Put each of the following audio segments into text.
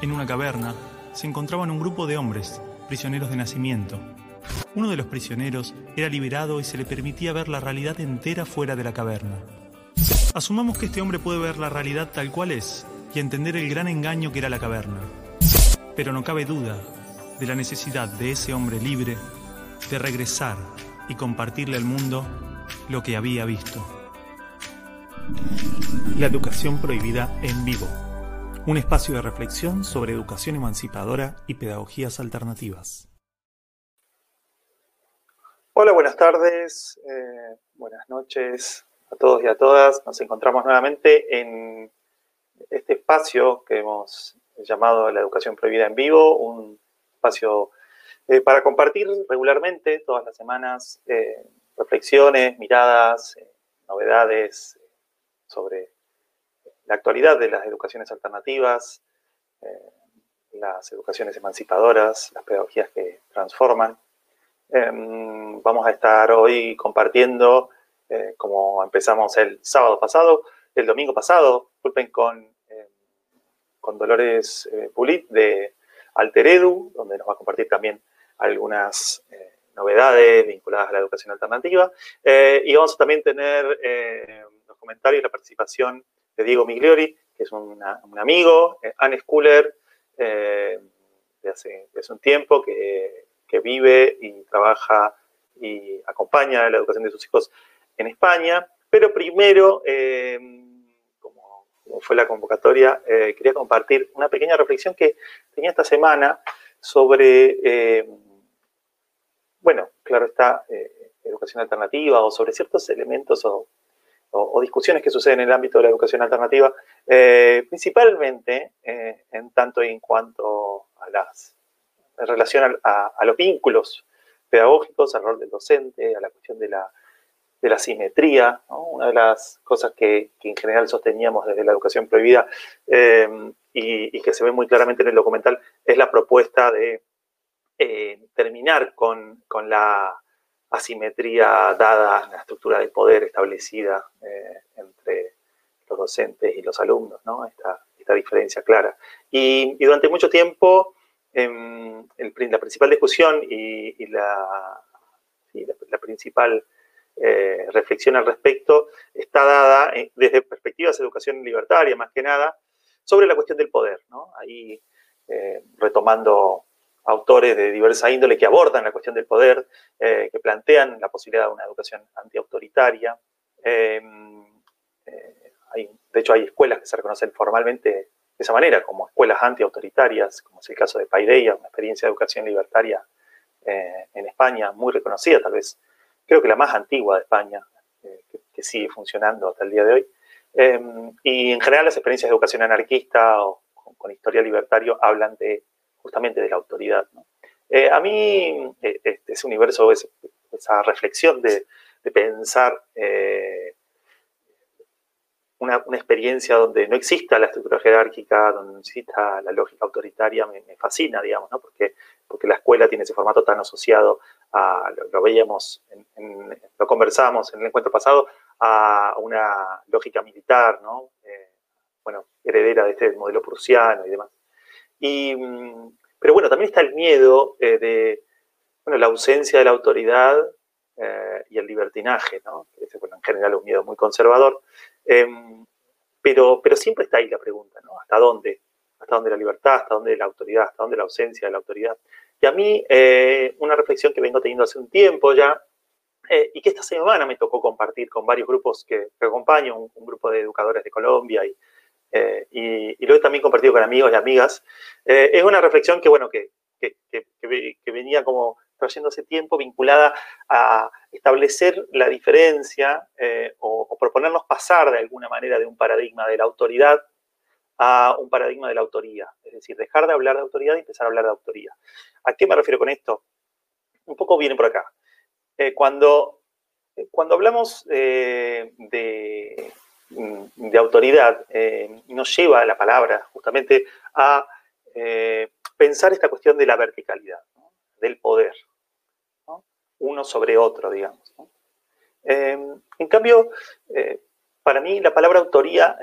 En una caverna se encontraban un grupo de hombres, prisioneros de nacimiento. Uno de los prisioneros era liberado y se le permitía ver la realidad entera fuera de la caverna. Asumamos que este hombre puede ver la realidad tal cual es y entender el gran engaño que era la caverna. Pero no cabe duda de la necesidad de ese hombre libre de regresar y compartirle al mundo lo que había visto. La educación prohibida en vivo. Un espacio de reflexión sobre educación emancipadora y pedagogías alternativas. Hola, buenas tardes, eh, buenas noches a todos y a todas. Nos encontramos nuevamente en este espacio que hemos llamado la educación prohibida en vivo, un espacio eh, para compartir regularmente todas las semanas eh, reflexiones, miradas, novedades sobre la actualidad de las educaciones alternativas, eh, las educaciones emancipadoras, las pedagogías que transforman. Em, vamos a estar hoy compartiendo, eh, como empezamos el sábado pasado, el domingo pasado, disculpen, con, em, con Dolores eh, Pulit de Alteredu, donde nos va a compartir también algunas novedades vinculadas a la educación alternativa. y vamos a también tener los comentarios y la participación de Diego Migliori, que es un amigo, eh, Anne Schuller, eh, de, hace, un tiempo, que, vive y trabaja y acompaña la educación de sus hijos en España. Pero primero, eh, como, fue la convocatoria, quería compartir una pequeña reflexión que tenía esta semana sobre, bueno, claro está, educación alternativa o sobre ciertos elementos o o, discusiones que suceden en el ámbito de la educación alternativa, eh, principalmente eh, en tanto y en cuanto a las, en relación a, los vínculos pedagógicos, al rol del docente, a la cuestión de la, de la simetría, una de las cosas que, en general sosteníamos desde la educación prohibida eh, y, que se ve muy claramente en el documental, es la propuesta de terminar con, con la asimetría dada en la estructura de poder establecida eh, entre los docentes y los alumnos, ¿no? esta, esta diferencia clara. Y, durante mucho tiempo, em, la principal discusión y, la, la, principal eh, reflexión al respecto está dada eh, desde perspectivas de educación libertaria, más que nada, sobre la cuestión del poder. Ahí, retomando autores de diversa índole que abordan la cuestión del poder, eh, que plantean la posibilidad de una educación antiautoritaria. Eh, eh, de hecho, hay escuelas que se reconocen formalmente de esa manera, como escuelas antiautoritarias, como es el caso de Paideia, una experiencia de educación libertaria en España, muy reconocida, tal vez, creo que la más antigua de España, que, sigue funcionando hasta el día de hoy. y en general las experiencias de educación anarquista o con historia libertario hablan de justamente de la autoridad. Eh, a mí eh, este, ese universo, esa reflexión de, pensar eh, una, experiencia donde no exista la estructura jerárquica, donde no exista la lógica autoritaria, me, fascina, digamos, ¿no? porque, porque la escuela tiene ese formato tan asociado a, lo, veíamos, lo conversamos en el encuentro pasado, a una lógica militar, ¿no? bueno, heredera de este modelo prusiano y demás. Y, mm, pero bueno, también está el miedo eh, de bueno, la ausencia de la autoridad eh, y el libertinaje, ¿no? Es, bueno, en general un miedo muy conservador. Em, pero, pero siempre está ahí la pregunta, ¿no? ¿Hasta dónde? ¿Hasta dónde la libertad? ¿Hasta dónde la autoridad? ¿Hasta dónde la ausencia de la autoridad? Y a mí, eh, una reflexión que vengo teniendo hace un tiempo ya, y que esta semana me tocó compartir con varios grupos que, acompaño, un, grupo de educadores de Colombia y, eh, y, lo he también compartido con amigos y amigas, eh, es una reflexión que, bueno, que, que, venía como trayendo hace tiempo vinculada a establecer la diferencia eh, o, proponernos pasar de alguna manera de un paradigma de la autoridad a un paradigma de la autoría. Es decir, dejar de hablar de autoridad y empezar a hablar de autoría. ¿A qué me refiero con esto? Un poco viene por acá. cuando, cuando hablamos de de autoridad eh, nos lleva la palabra justamente a eh, pensar esta cuestión de la verticalidad, del poder, uno sobre otro, digamos. Em, en cambio, eh, para mí la palabra autoría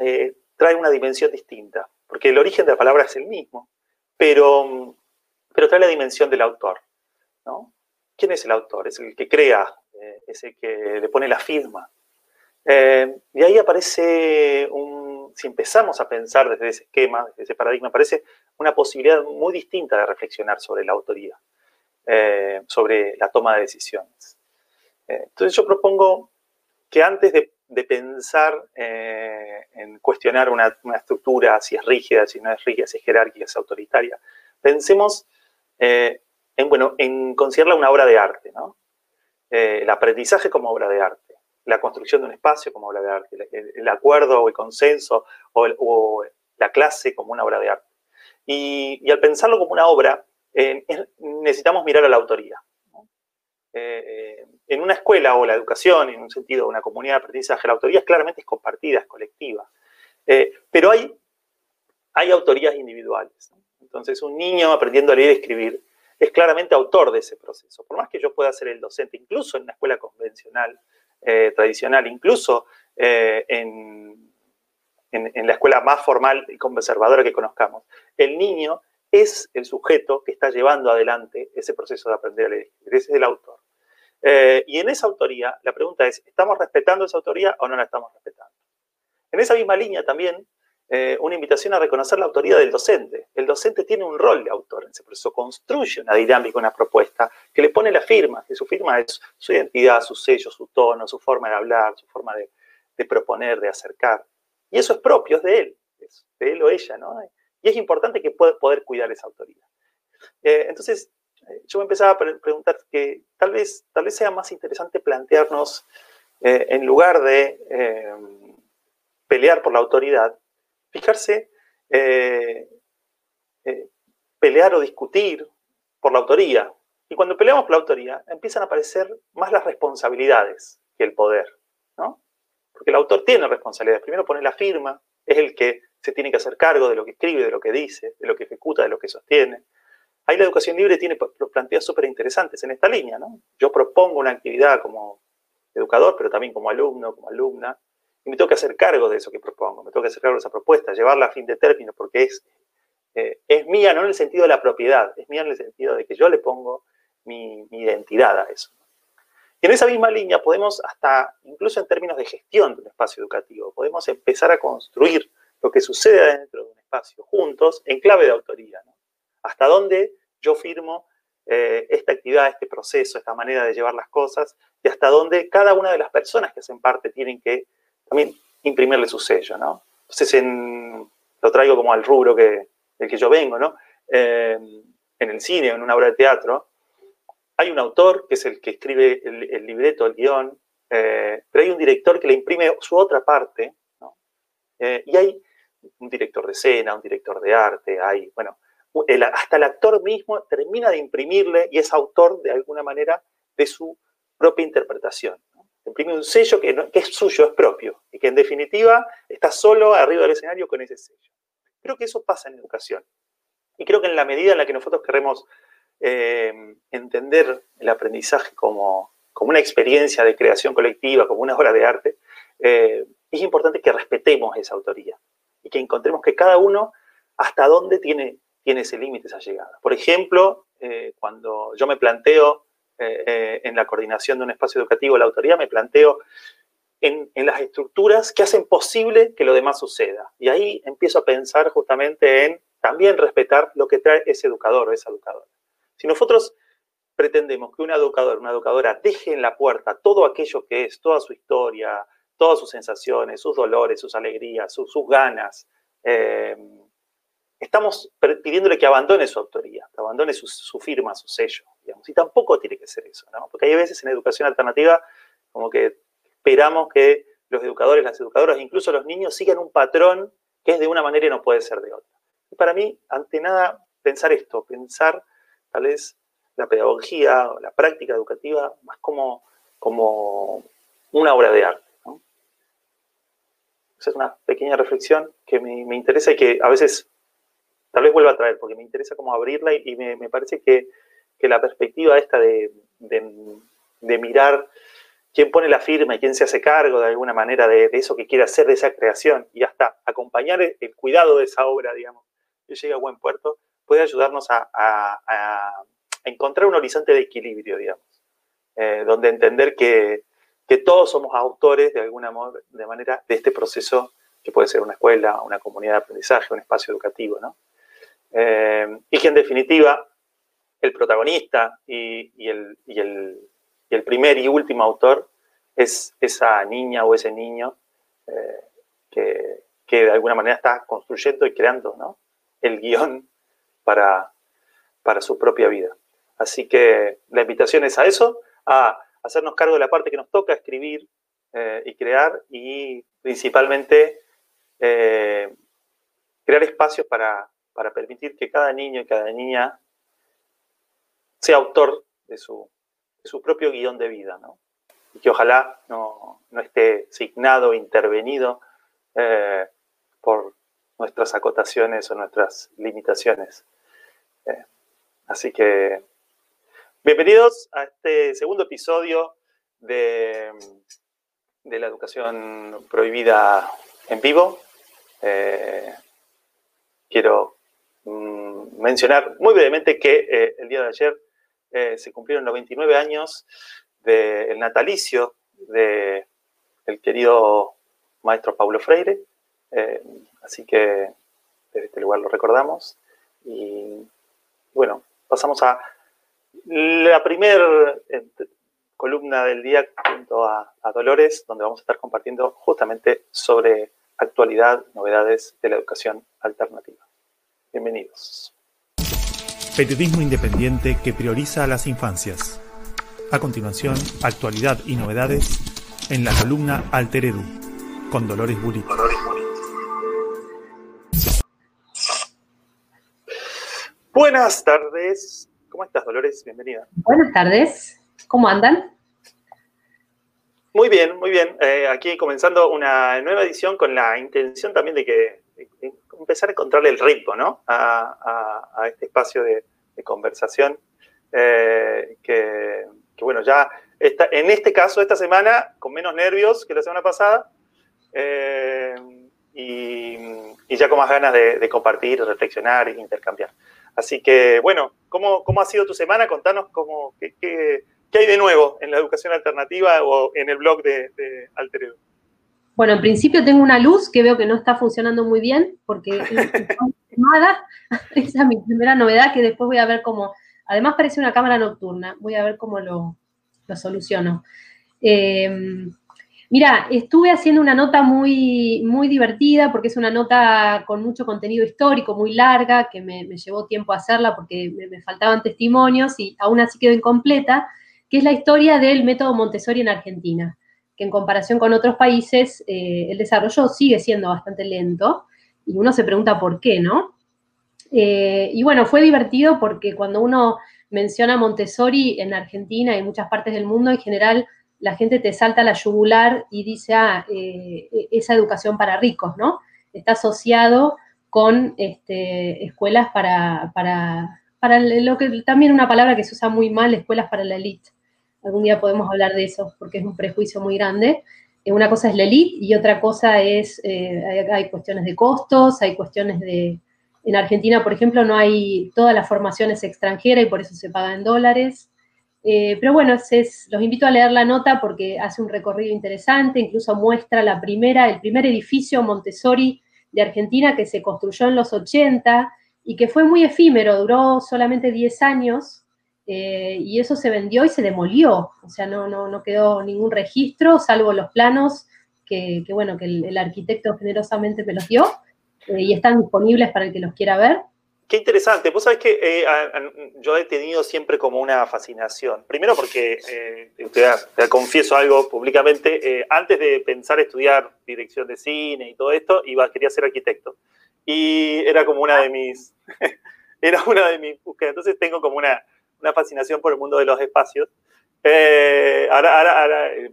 trae una dimensión distinta, porque el origen de la palabra es el mismo, pero, pero trae la dimensión del autor. ¿Quién es el autor? Es el que crea, eh, es el que le pone la firma. Eh, y ahí aparece un, si empezamos a pensar desde ese esquema, desde ese paradigma, aparece una posibilidad muy distinta de reflexionar sobre la autoría, eh, sobre la toma de decisiones. entonces yo propongo que antes de, pensar en cuestionar una, estructura, si es rígida, si no es rígida, si es jerárquica, si es autoritaria, pensemos en, bueno, en considerarla una obra de arte, ¿no? Eh, el aprendizaje como obra de arte, la construcción de un espacio como obra de arte, el, acuerdo o el consenso o, la clase como una obra de arte. Y, al pensarlo como una obra, eh, necesitamos mirar a la autoría. Eh, en una escuela o la educación, en un sentido, una comunidad de aprendizaje, la autoría claramente es compartida, es colectiva. pero hay, hay autorías individuales. Entonces, un niño aprendiendo a leer y escribir es claramente autor de ese proceso. Por más que yo pueda ser el docente, incluso en una escuela convencional, eh, tradicional, incluso eh, en, en, la escuela más formal y conservadora que conozcamos, el niño es el sujeto que está llevando adelante ese proceso de aprender a leer. Es el autor. Eh, y en esa autoría, la pregunta es, ¿estamos respetando esa autoría o no la estamos respetando? En esa misma línea también eh, una invitación a reconocer la autoría del docente. El docente tiene un rol de autor en ese proceso, construye una dinámica, una propuesta, que le pone la firma, que su firma es su identidad, su sello, su tono, su forma de hablar, su forma de, proponer, de acercar. Y eso es propio, es de él, es de él o ella, ¿no? Y es importante que pueda poder cuidar esa autoría. Eh, entonces, eh, yo me empezaba a preguntar que tal vez, tal vez sea más interesante plantearnos, en lugar de pelear por la autoridad, fijarse, eh, eh, pelear o discutir por la autoría. Y cuando peleamos por la autoría, empiezan a aparecer más las responsabilidades que el poder, ¿no? Porque el autor tiene responsabilidades. Primero pone la firma, es el que se tiene que hacer cargo de lo que escribe, de lo que dice, de lo que ejecuta, de lo que sostiene. Ahí la educación libre tiene planteos súper interesantes en esta línea, ¿no? Yo propongo una actividad como educador, pero también como alumno, como alumna, y me tengo que hacer cargo de eso que propongo, me tengo que hacer cargo de esa propuesta, llevarla a fin de término, porque es, eh, es mía no en el sentido de la propiedad, es mía en el sentido de que yo le pongo mi, identidad a eso. Y en esa misma línea podemos, hasta incluso en términos de gestión de un espacio educativo, podemos empezar a construir lo que sucede dentro de un espacio juntos en clave de autoría. Hasta dónde yo firmo eh, esta actividad, este proceso, esta manera de llevar las cosas, y hasta dónde cada una de las personas que hacen parte tienen que también imprimirle su sello, ¿no? Entonces, lo traigo como al rubro que, del que yo vengo, ¿no? Eh, en el cine en una obra de teatro, hay un autor que es el que escribe el, libreto, el guion, eh, pero hay un director que le imprime su otra parte, ¿no? Eh, y hay un director de escena, un director de arte, hay, bueno, hasta el actor mismo termina de imprimirle y es autor de alguna manera de su propia interpretación imprime un sello que, es suyo, es propio, y que en definitiva está solo arriba del escenario con ese sello. Creo que eso pasa en educación. Y creo que en la medida en la que nosotros queremos eh, entender el aprendizaje como, como, una experiencia de creación colectiva, como una obra de arte, eh, es importante que respetemos esa autoría y que encontremos que cada uno hasta dónde tiene, tiene ese límite, esa llegada. Por ejemplo, eh, cuando yo me planteo eh, eh, en la coordinación de un espacio educativo, la autoridad, me planteo en, las estructuras que hacen posible que lo demás suceda. Y ahí empiezo a pensar justamente en también respetar lo que trae ese educador o esa educadora. Si nosotros pretendemos que un educador, una educadora deje en la puerta todo aquello que es, toda su historia, todas sus sensaciones, sus dolores, sus alegrías, sus, ganas, eh, estamos pidiéndole que abandone su autoría, que abandone su, firma, su sello, digamos. Y tampoco tiene que ser eso, ¿no? Porque hay veces en educación alternativa como que esperamos que los educadores, las educadoras, incluso los niños sigan un patrón que es de una manera y no puede ser de otra. Y para mí, ante nada, pensar esto, pensar tal vez la pedagogía o la práctica educativa más como, como una obra de arte. ¿no? Esa es una pequeña reflexión que me, me interesa y que a veces tal vez vuelva a traer, porque me interesa como abrirla y, me, parece que, la perspectiva esta de, mirar quién pone la firma y quién se hace cargo de alguna manera de, eso que quiere hacer, de esa creación, y hasta acompañar el, cuidado de esa obra, digamos, que llegue a buen puerto, puede ayudarnos a, encontrar un horizonte de equilibrio, digamos, eh, donde entender que, todos somos autores de alguna de manera de este proceso que puede ser una escuela, una comunidad de aprendizaje, un espacio educativo, ¿no? Y que en definitiva el protagonista y, el, el, primer y último autor es esa niña o ese niño eh, que, de alguna manera está construyendo y creando ¿no? el guion para, para su propia vida. Así que la invitación es a eso, a hacernos cargo de la parte que nos toca, escribir eh, y crear y principalmente eh, crear espacios para, para permitir que cada niño y cada niña sea autor de su, propio guion de vida, ¿no? Y que ojalá no, esté signado, intervenido eh, por nuestras acotaciones o nuestras limitaciones. Eh, así que, bienvenidos a este segundo episodio de, de la educación prohibida en vivo. Eh, quiero mm, mencionar muy brevemente que el día de ayer eh, se cumplieron los 29 años del natalicio del querido maestro Paulo Freire, eh, así que desde este lugar lo recordamos. Y bueno, pasamos a la primera eh, columna del día junto a, a Dolores, donde vamos a estar compartiendo justamente sobre actualidad, novedades de la educación alternativa. Bienvenidos. Periodismo independiente que prioriza a las infancias. A continuación, actualidad y novedades en la columna Alter Edu, con Dolores Bulit. Buenas tardes. ¿Cómo estás, Dolores? Bienvenida. Buenas tardes. ¿Cómo andan? Muy bien, muy bien. Eh, aquí comenzando una nueva edición con la intención también de que empezar a encontrarle el ritmo ¿no? a, este espacio de, conversación. Eh, que, bueno, ya está, en este caso, esta semana, con menos nervios que la semana pasada. Eh, y, ya con más ganas de, compartir, reflexionar e intercambiar. Así que, bueno, ¿cómo, cómo ha sido tu semana? Contanos cómo, qué, qué, hay de nuevo en la educación alternativa o en el blog de, de bueno, en principio tengo una luz que veo que no está funcionando muy bien porque nada. Esa es mi primera novedad que después voy a ver cómo. Además parece una cámara nocturna. Voy a ver cómo lo, soluciono. Eh, mira, estuve haciendo una nota muy, muy divertida porque es una nota con mucho contenido histórico, muy larga, que me, llevó tiempo hacerla porque me, me, faltaban testimonios y aún así quedó incompleta, que es la historia del método Montessori en Argentina que en comparación con otros países eh, el desarrollo sigue siendo bastante lento y uno se pregunta por qué, ¿no? Eh, y bueno, fue divertido porque cuando uno menciona Montessori en Argentina y en muchas partes del mundo, en general la gente te salta la yugular y dice, ah, eh, esa educación para ricos, ¿no? Está asociado con este, escuelas para, para, para lo que también una palabra que se usa muy mal, escuelas para la élite. Algún día podemos hablar de eso porque es un prejuicio muy grande. Eh, una cosa es la elite y otra cosa es, eh, hay, cuestiones de costos, hay cuestiones de, en Argentina, por ejemplo, no hay, toda la formación es extranjera y por eso se paga en dólares. Eh, pero bueno, los invito a leer la nota porque hace un recorrido interesante, incluso muestra la primera, el primer edificio Montessori de Argentina que se construyó en los 80 y que fue muy efímero, duró solamente 10 años, eh, y eso se vendió y se demolió, o sea, no, quedó ningún registro, salvo los planos que, bueno, que el, arquitecto generosamente me los dio eh, y están disponibles para el que los quiera ver. Qué interesante. Vos sabés que eh, yo he tenido siempre como una fascinación. Primero porque, te, confieso algo públicamente, antes de pensar estudiar dirección de cine y todo esto, iba, quería ser arquitecto. Y era como una de mis, era una de mis búsquedas. Entonces tengo como una, una fascinación por el mundo de los espacios. Eh, ahora, eh,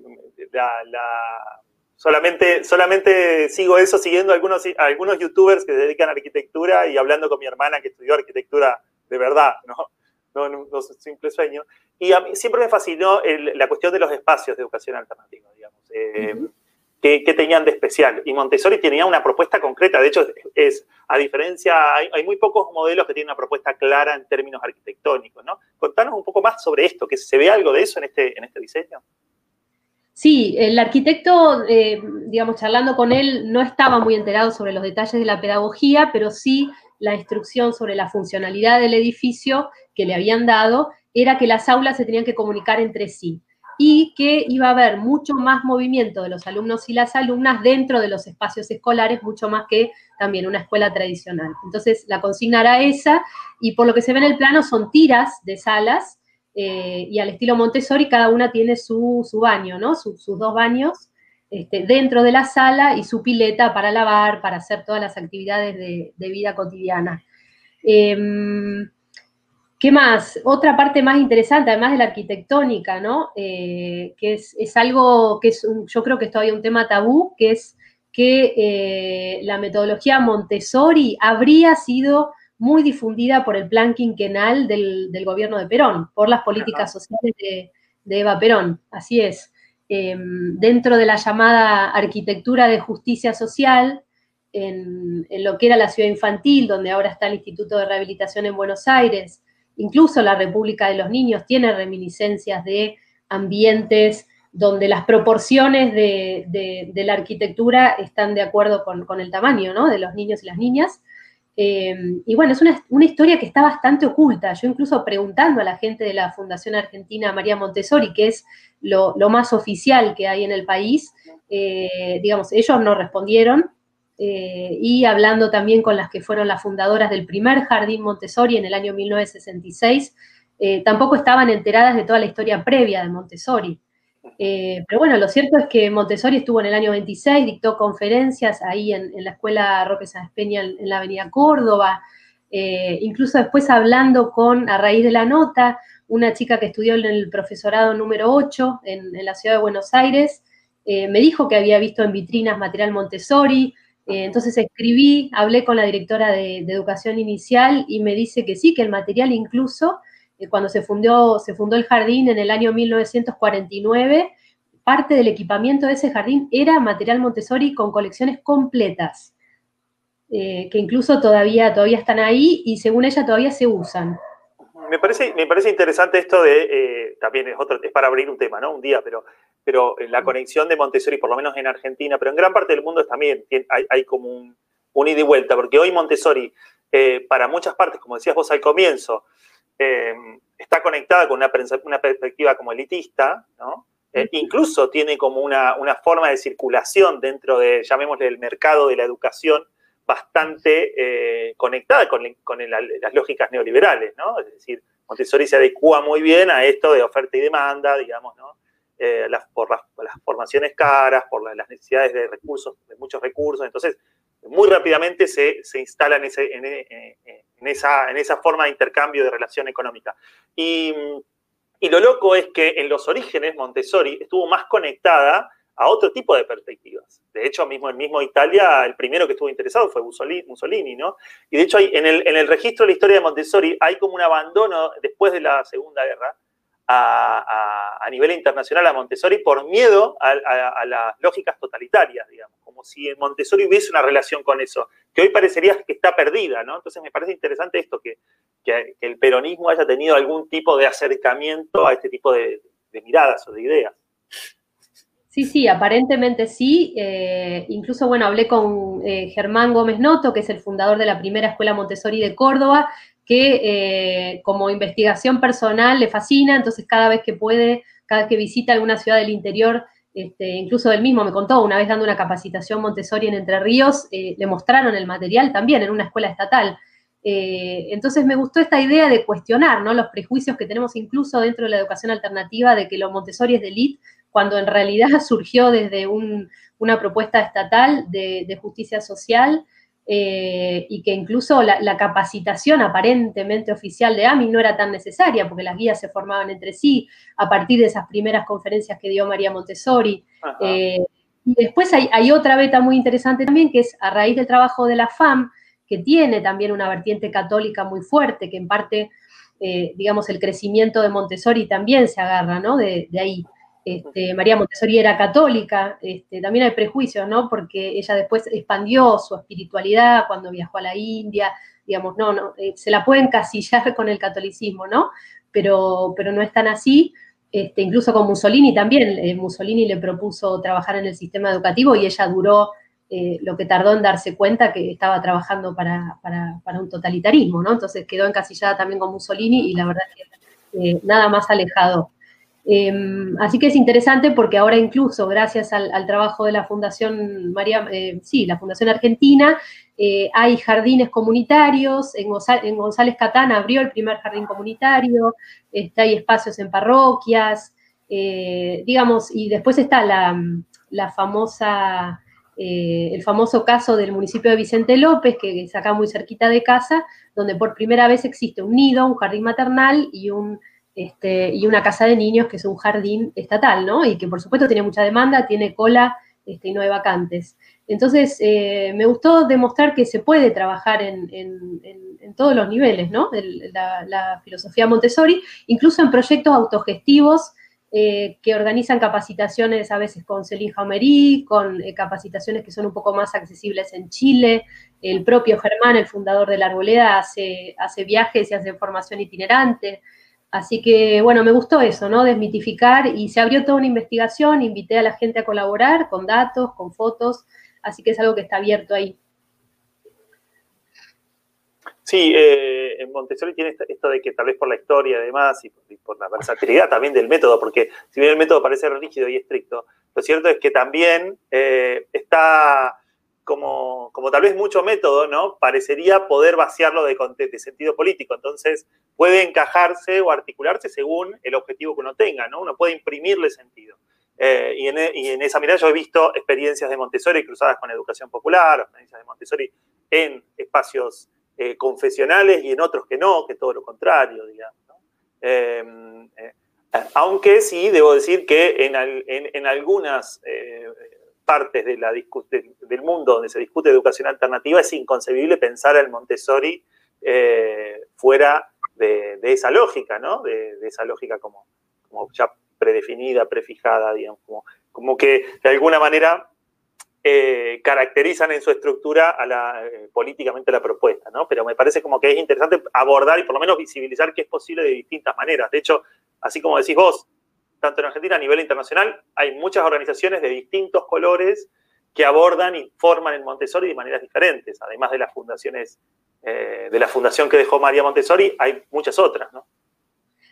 solamente, solamente sigo eso siguiendo algunos, algunos youtubers que se dedican a arquitectura y hablando con mi hermana que estudió arquitectura de verdad, ¿no? No, no, no es un simple sueño. Y a mí siempre me fascinó la cuestión de los espacios de educación alternativa, digamos. Eh, ¿qué, tenían de especial? Y Montessori tenía una propuesta concreta, de hecho, es, a diferencia, hay, muy pocos modelos que tienen una propuesta clara en términos arquitectónicos, ¿no? Contanos un poco más sobre esto, que se ve algo de eso en este, en este diseño. Sí, el arquitecto, eh, digamos, charlando con él, no estaba muy enterado sobre los detalles de la pedagogía, pero sí la instrucción sobre la funcionalidad del edificio que le habían dado era que las aulas se tenían que comunicar entre sí y que iba a haber mucho más movimiento de los alumnos y las alumnas dentro de los espacios escolares, mucho más que también una escuela tradicional. Entonces, la consigna era esa, y por lo que se ve en el plano son tiras de salas, eh, y al estilo Montessori cada una tiene su, baño, ¿no? sus dos baños este, dentro de la sala y su pileta para lavar, para hacer todas las actividades de, vida cotidiana. Em, ¿Qué más? Otra parte más interesante, además de la arquitectónica, ¿no? Eh, que es, algo que es yo creo que es todavía un tema tabú, que es que eh, la metodología Montessori habría sido muy difundida por el plan quinquenal del, gobierno de Perón, por las políticas sociales de, Eva Perón. Así es. Em, dentro de la llamada arquitectura de justicia social, en, en, lo que era la ciudad infantil, donde ahora está el Instituto de Rehabilitación en Buenos Aires, Incluso la República de los Niños tiene reminiscencias de ambientes donde las proporciones de, la arquitectura están de acuerdo con, el tamaño ¿no? de los niños y las niñas. Eh, y bueno, es una, historia que está bastante oculta. Yo incluso preguntando a la gente de la Fundación Argentina María Montessori, que es lo, más oficial que hay en el país, eh, digamos, ellos no respondieron. Eh, y hablando también con las que fueron las fundadoras del primer jardín Montessori en el año 1966, eh, tampoco estaban enteradas de toda la historia previa de Montessori. Eh, pero bueno, lo cierto es que Montessori estuvo en el año 26, dictó conferencias ahí en, la escuela Roque Sáenz Peña en, la avenida Córdoba, incluso después hablando con, a raíz de la nota, una chica que estudió en el profesorado número 8 en, la ciudad de Buenos Aires, me dijo que había visto en vitrinas material Montessori, entonces escribí, hablé con la directora de, educación inicial y me dice que sí, que el material incluso, eh, cuando se fundó, se fundó el jardín en el año 1949, parte del equipamiento de ese jardín era material Montessori con colecciones completas, eh, que incluso todavía, todavía están ahí y según ella todavía se usan. Me parece, me parece interesante esto de, también es, otro, es para abrir un tema, ¿no? Un día, pero pero la conexión de Montessori, por lo menos en Argentina, pero en gran parte del mundo también hay, hay como un, ida y vuelta, porque hoy Montessori, eh, para muchas partes, como decías vos al comienzo, eh, está conectada con una, una, perspectiva como elitista, ¿no? Eh, incluso tiene como una, una, forma de circulación dentro de, llamémosle, el mercado de la educación bastante conectada con, con las lógicas neoliberales, ¿no? Es decir, Montessori se adecua muy bien a esto de oferta y demanda, digamos, ¿no? Eh, por las, formaciones caras, por las necesidades de recursos, de muchos recursos. Entonces, muy rápidamente se, se instala en, ese, en, esa, en esa forma de intercambio de relación económica. Y, y lo loco es que en los orígenes Montessori estuvo más conectada a otro tipo de perspectivas. De hecho, mismo en mismo Italia, el primero que estuvo interesado fue Mussolini, ¿no? Y de hecho, en, el, en el registro de la historia de Montessori hay como un abandono después de la Segunda Guerra a, nivel internacional a Montessori por miedo a, las lógicas totalitarias, digamos, como si Montessori hubiese una relación con eso, que hoy parecería que está perdida, ¿no? Entonces me parece interesante esto, que, el peronismo haya tenido algún tipo de acercamiento a este tipo de, miradas o de ideas. Sí, sí, aparentemente sí. Eh, incluso, bueno, hablé con eh, Germán Gómez Noto, que es el fundador de la primera escuela Montessori de Córdoba, que eh, como investigación personal le fascina, entonces cada vez que puede, cada vez que visita alguna ciudad del interior, este, incluso del mismo me contó, una vez dando una capacitación Montessori en Entre Ríos, eh, le mostraron el material también en una escuela estatal. Eh, entonces me gustó esta idea de cuestionar ¿no? los prejuicios que tenemos incluso dentro de la educación alternativa de que lo Montessori es de elite, cuando en realidad surgió desde una propuesta estatal de justicia social eh, y que incluso la, capacitación aparentemente oficial de AMI no era tan necesaria, porque las guías se formaban entre sí a partir de esas primeras conferencias que dio María Montessori. Eh, y después hay, otra beta muy interesante también, que es a raíz del trabajo de la FAM, que tiene también una vertiente católica muy fuerte, que en parte, eh, digamos, el crecimiento de Montessori también se agarra, ¿no? De, ahí. Este, María Montessori era católica, este, también hay prejuicios, ¿no? Porque ella después expandió su espiritualidad cuando viajó a la India, digamos, no, no, eh, se la puede encasillar con el catolicismo, ¿no? Pero, pero no es tan así. Este, incluso con Mussolini también, eh, Mussolini le propuso trabajar en el sistema educativo y ella duró eh, lo que tardó en darse cuenta que estaba trabajando para, un totalitarismo, ¿no? Entonces quedó encasillada también con Mussolini y la verdad es que nada más alejado Em, así que es interesante porque ahora incluso gracias al, trabajo de la Fundación María, eh, sí, la Fundación Argentina, eh, hay jardines comunitarios, en, González Catán abrió el primer jardín comunitario, este, hay espacios en parroquias, eh, digamos, y después está la, famosa, el famoso caso del municipio de Vicente López, que es acá muy cerquita de casa, donde por primera vez existe un nido, un jardín maternal y un este, y una casa de niños que es un jardín estatal, ¿no? Y que por supuesto tiene mucha demanda, tiene cola este, y no hay vacantes. Entonces, eh, me gustó demostrar que se puede trabajar en, todos los niveles, ¿no? la, filosofía Montessori, incluso en proyectos autogestivos eh, que organizan capacitaciones a veces con Celine Jaumery, con eh, capacitaciones que son un poco más accesibles en Chile. El propio Germán, el fundador de la Arboleda, hace, hace viajes y hace formación itinerante. Así que, bueno, me gustó eso, ¿no? Desmitificar y se abrió toda una investigación, invité a la gente a colaborar con datos, con fotos, así que es algo que está abierto ahí. Sí, eh, en Montessori tiene esto de que tal vez por la historia además y por, la versatilidad también del método, porque si bien el método parece rígido y estricto, lo cierto es que también eh, está como, como tal vez mucho método, ¿no? Parecería poder vaciarlo de, sentido político. Entonces, puede encajarse o articularse según el objetivo que uno tenga, ¿no? Uno puede imprimirle sentido. Eh, y, en, esa mirada yo he visto experiencias de Montessori cruzadas con educación popular, experiencias de Montessori en espacios eh, confesionales y en otros que no, que todo lo contrario, digamos. Eh, aunque sí, debo decir que en, en algunas partes del mundo donde se discute educación alternativa, es inconcebible pensar al Montessori eh, fuera de, esa lógica, ¿no? De, esa lógica como, ya predefinida, prefijada, digamos, como, como que de alguna manera eh, caracterizan en su estructura a la, eh, políticamente la propuesta, ¿no? Pero me parece como que es interesante abordar y por lo menos visibilizar que es posible de distintas maneras. De hecho, así como decís vos, tanto en Argentina a nivel internacional, hay muchas organizaciones de distintos colores que abordan y forman el Montessori de maneras diferentes. Además de las fundaciones, eh, de la fundación que dejó María Montessori, hay muchas otras, ¿no?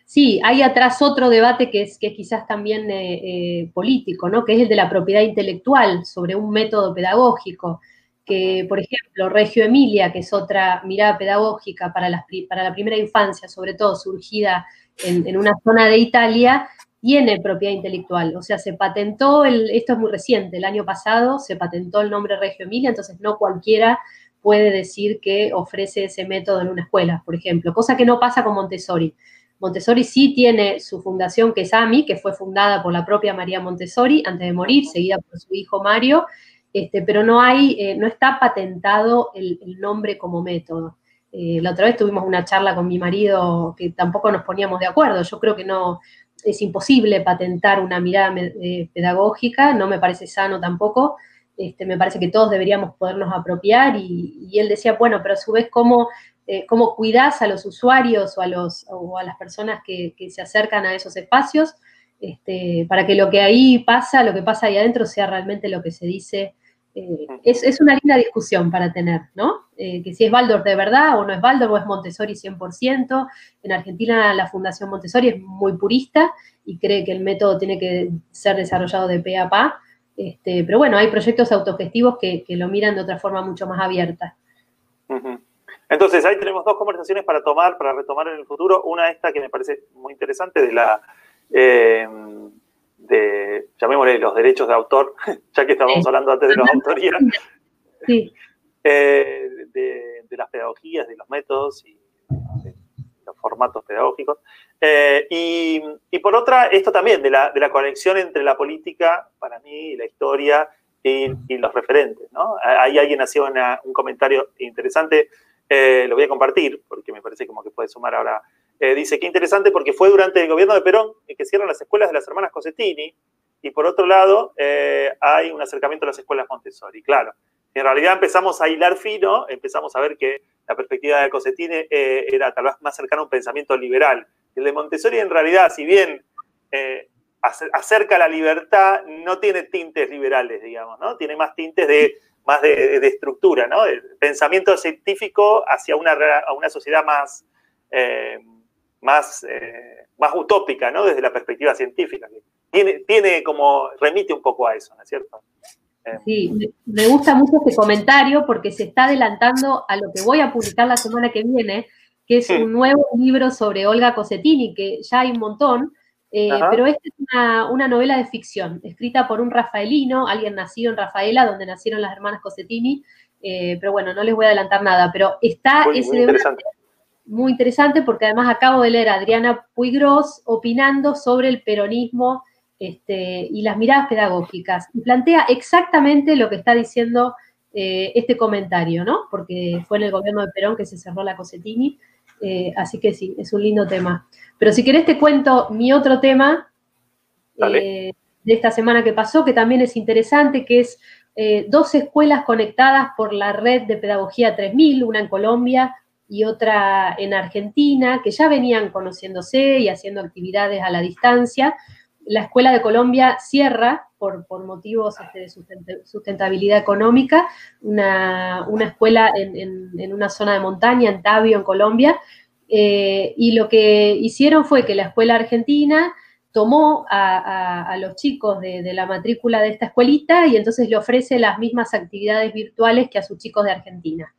Sí, hay atrás otro debate que es, que quizás también eh, eh, político, ¿no? Que es el de la propiedad intelectual sobre un método pedagógico. Que, por ejemplo, Reggio Emilia, que es otra mirada pedagógica para, para la primera infancia, sobre todo surgida en, en una zona de Italia, tiene propiedad intelectual, o sea, se patentó, el, esto es muy reciente, el año pasado se patentó el nombre Reggio Emilia, entonces no cualquiera puede decir que ofrece ese método en una escuela, por ejemplo, cosa que no pasa con Montessori. Montessori sí tiene su fundación, que es AMI, que fue fundada por la propia María Montessori antes de morir, seguida por su hijo Mario, este, pero no, hay, eh, no está patentado el, nombre como método. Eh, la otra vez tuvimos una charla con mi marido que tampoco nos poníamos de acuerdo. Yo creo que no, es imposible patentar una mirada eh, pedagógica, no me parece sano tampoco. Este, me parece que todos deberíamos podernos apropiar y, él decía, bueno, pero a su vez, ¿cómo, eh, cómo cuidás a los usuarios o a, los, o a las personas que, se acercan a esos espacios este, para que lo que ahí pasa, lo que pasa ahí adentro sea realmente lo que se dice eh, es, una linda discusión para tener, ¿no? Eh, que si es Baldor de verdad o no es Baldor o es Montessori 100%. En Argentina la Fundación Montessori es muy purista y cree que el método tiene que ser desarrollado de pe a pa. Este, pero bueno, hay proyectos autogestivos que, lo miran de otra forma mucho más abierta. Entonces, ahí tenemos dos conversaciones para tomar, para retomar en el futuro. Una esta que me parece muy interesante de la... Eh, de, llamémosle, los derechos de autor, ya que estábamos hablando antes de las autorías, eh, de, las pedagogías, de los métodos y de los formatos pedagógicos. Eh, y, por otra, esto también, de la, de la conexión entre la política, para mí, y la historia y, los referentes. ¿no? Ahí alguien hacía un comentario interesante, eh, lo voy a compartir porque me parece como que puede sumar ahora eh, dice que interesante porque fue durante el gobierno de Perón que cierran las escuelas de las hermanas Cosettini y por otro lado eh, hay un acercamiento a las escuelas Montessori. Claro, en realidad empezamos a hilar fino, empezamos a ver que la perspectiva de Cosettini eh, era tal vez más cercana a un pensamiento liberal. El de Montessori en realidad, si bien acerca la libertad, no tiene tintes liberales, digamos, ¿no? Tiene más tintes de más de, estructura, ¿no? De pensamiento científico hacia una, una sociedad más, más, eh, más utópica, ¿no? Desde la perspectiva científica. Tiene, tiene como, remite un poco a eso, ¿no es cierto? Eh, sí, me gusta mucho este comentario porque se está adelantando a lo que voy a publicar la semana que viene, que es un nuevo libro sobre Olga Cosetini, que ya hay un montón, eh, pero esta es una, novela de ficción, escrita por un rafaelino, alguien nacido en Rafaela, donde nacieron las hermanas Cosetini, eh, pero bueno, no les voy a adelantar nada, pero está ese muy interesante. Muy interesante porque además acabo de leer a Adriana Puigros opinando sobre el peronismo este, y las miradas pedagógicas, y plantea exactamente lo que está diciendo eh, este comentario, ¿no? Porque fue en el gobierno de Perón que se cerró la Cosetini, así que sí, es un lindo tema. Pero si querés te cuento mi otro tema eh, de esta semana que pasó, que también es interesante, que es eh, dos escuelas conectadas por la red de Pedagogía 3000, una en Colombia y otra en Argentina, que ya venían conociéndose y haciendo actividades a la distancia. La Escuela de Colombia cierra por, motivos este, de sustentabilidad económica, una, escuela en, en, una zona de montaña, en Tabio, en Colombia, eh, y lo que hicieron fue que la escuela argentina tomó a, los chicos de, la matrícula de esta escuelita y entonces le ofrece las mismas actividades virtuales que a sus chicos de Argentina.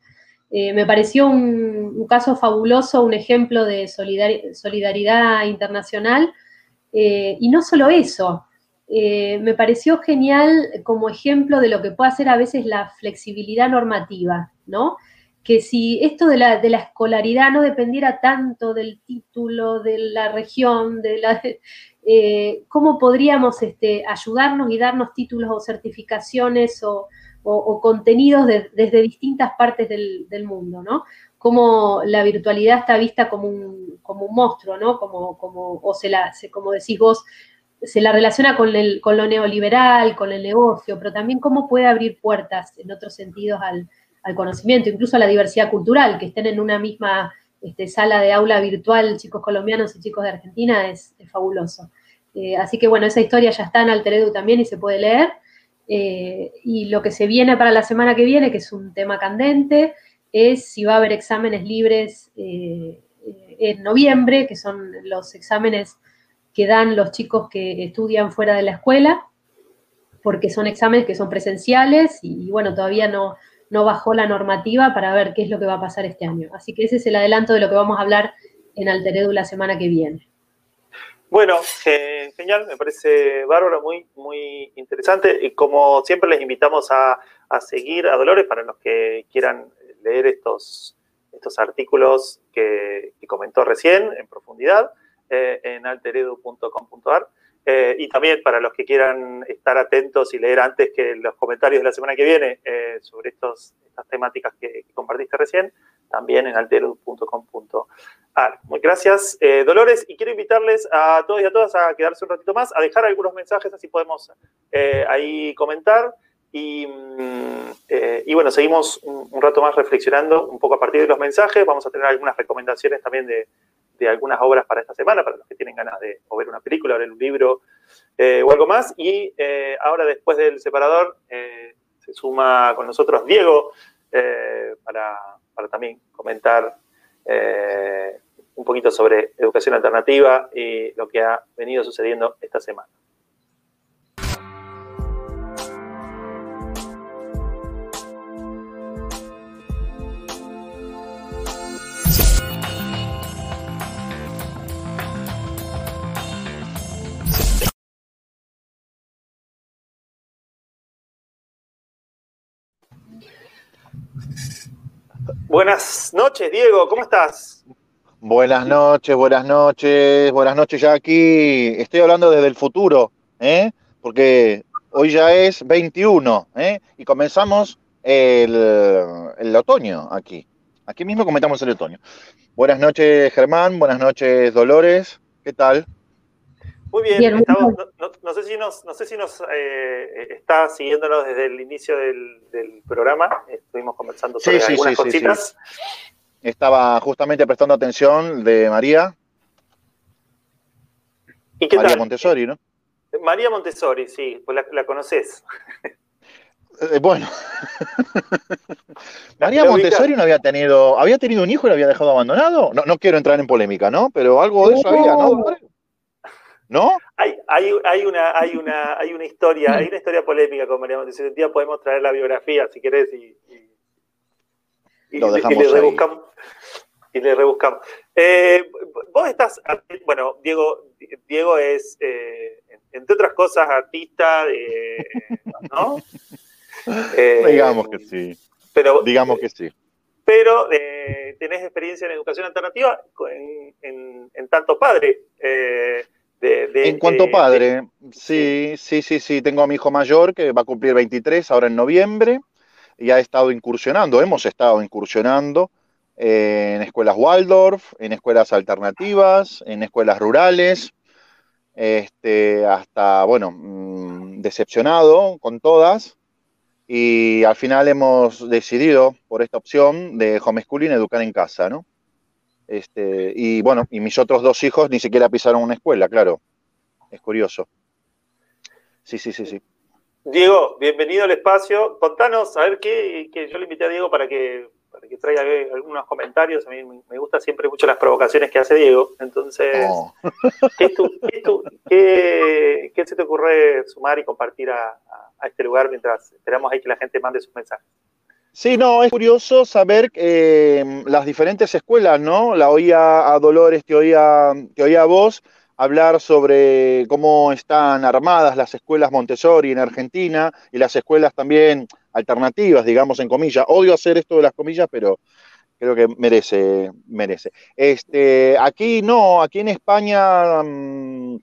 Eh, me pareció un, caso fabuloso, un ejemplo de solidaridad internacional. Eh, y no solo eso, me pareció genial como ejemplo de lo que puede hacer a veces la flexibilidad normativa, ¿no? que si esto de la, escolaridad no dependiera tanto del título, de la región, de la, eh, cómo podríamos este, ayudarnos y darnos títulos o certificaciones o, contenidos desde distintas partes del, mundo, ¿no? Cómo la virtualidad está vista como un, como un monstruo, ¿no? Como, como, o se la, como decís vos, se la relaciona con, el, con lo neoliberal, con el negocio, pero también cómo puede abrir puertas en otros sentidos al, al conocimiento, incluso a la diversidad cultural, que estén en una misma este, sala de aula virtual, chicos colombianos y chicos de Argentina, es, fabuloso. Eh, así que bueno, esa historia ya está en Alteredu también y se puede leer. Eh, y lo que se viene para la semana que viene, que es un tema candente, es si va a haber exámenes libres eh, en noviembre, que son los exámenes que dan los chicos que estudian fuera de la escuela, porque son exámenes que son presenciales y bueno, todavía no, bajó la normativa para ver qué es lo que va a pasar este año. Así que ese es el adelanto de lo que vamos a hablar en Alteredu la semana que viene. Bueno, genial, me parece bárbaro, muy, muy interesante. Y como siempre les invitamos a, seguir a Dolores para los que quieran leer estos, estos artículos que, comentó recién en profundidad eh, en alteredu.com.ar. Eh, y también para los que quieran estar atentos y leer antes que los comentarios de la semana que viene eh, sobre estos, estas temáticas que, compartiste recién, también en alteru.com.ar. Muy gracias, eh, Dolores, y quiero invitarles a todos y a todas a quedarse un ratito más, a dejar algunos mensajes, así podemos ahí comentar. Y, mm, y, bueno, seguimos un rato más reflexionando un poco a partir de los mensajes. Vamos a tener algunas recomendaciones también de, de algunas obras para esta semana, para los que tienen ganas de ver una película, ver un libro eh, o algo más. Y eh, ahora, después del separador, eh, se suma con nosotros Diego para, para, también comentar un poquito sobre educación alternativa y lo que ha venido sucediendo esta semana. Buenas noches, Diego, ¿cómo estás? Buenas noches, buenas noches, buenas noches ya aquí. Estoy hablando desde el futuro, ¿eh? porque hoy ya es 21 ¿eh? y comenzamos el, otoño aquí. Aquí mismo comentamos el otoño. Buenas noches, Germán. Buenas noches, Dolores. ¿Qué tal? Muy bien, estamos, no, sé si nos, no sé si nos eh, está siguiéndonos desde el inicio del, programa. Estuvimos conversando sobre sí, algunas sí, cositas. Estaba justamente prestando atención de María. ¿Y qué María Montessori, ¿no? María Montessori, sí, pues la, conoces. Eh, bueno. María Montessori no había tenido, había tenido un hijo y lo había dejado abandonado. No, no quiero entrar en polémica, ¿no? Pero algo de eso había, ¿no? ¿No? Hay, hay, hay, una, hay, una, hay una historia, hay una historia polémica con María Montessori. Un día podemos traer la biografía, si querés, y, y, Lo dejamos y le rebuscamos. Y le rebuscamos. Eh, vos estás, bueno, Diego, Diego es, eh, entre otras cosas, artista, ¿no? Eh, digamos que sí. Pero, digamos que sí. Pero tenés experiencia en educación alternativa en, tanto padre. En cuanto padre, sí, sí, sí, sí. Tengo a mi hijo mayor que va a cumplir 23 ahora en noviembre y ha estado incursionando, hemos estado incursionando en escuelas Waldorf, en escuelas alternativas, en escuelas rurales, este, hasta, bueno, mm, decepcionado con todas. Y al final hemos decidido por esta opción de homeschooling educar en casa, ¿no? Este, y bueno, y mis otros dos hijos ni siquiera pisaron una escuela, claro. Es curioso. Sí, sí, sí, sí. Diego, bienvenido al espacio. Contanos, a ver qué, que yo le invité a Diego para que para que traiga algunos comentarios. A mí me gusta siempre mucho las provocaciones que hace Diego. Entonces, ¿qué, se te ocurre sumar y compartir a, este lugar mientras esperamos ahí que la gente mande sus mensajes? Sí, no, es curioso saber eh, las diferentes escuelas, ¿no? La oía a Dolores, que oía, que oía a vos hablar sobre cómo están armadas las escuelas Montessori en Argentina y las escuelas también alternativas, digamos, en comillas. Odio hacer esto de las comillas, pero creo que merece, merece. Este, aquí no, aquí en España mm,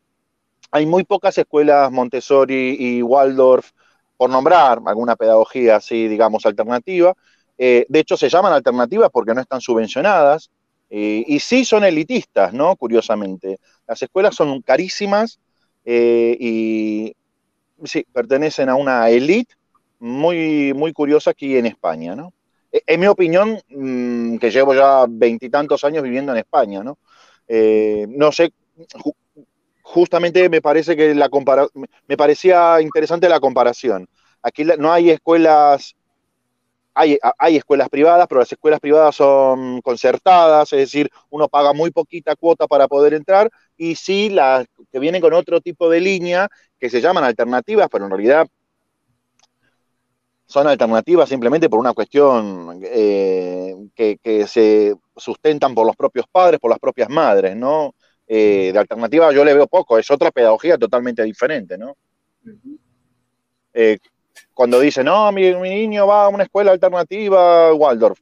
hay muy pocas escuelas Montessori y Waldorf, por nombrar alguna pedagogía así, digamos, alternativa. Eh, de hecho, se llaman alternativas porque no están subvencionadas. Eh, y sí son elitistas, ¿no? Curiosamente. Las escuelas son carísimas eh, y sí, pertenecen a una élite muy, muy curiosa aquí en España, ¿no? En mi opinión, mm, que llevo ya veintitantos años viviendo en España, ¿no? No sé, justamente me parece que la me parecía interesante la comparación. Aquí no hay escuelas, hay, hay, escuelas privadas, pero las escuelas privadas son concertadas, es decir, uno paga muy poquita cuota para poder entrar, y sí las que vienen con otro tipo de línea, que se llaman alternativas, pero en realidad son alternativas simplemente por una cuestión eh, que, se sustentan por los propios padres, por las propias madres, ¿no? Eh, de alternativa yo le veo poco, es otra pedagogía totalmente diferente, ¿no? Eh, cuando dice, no, mi, niño va a una escuela alternativa, Waldorf.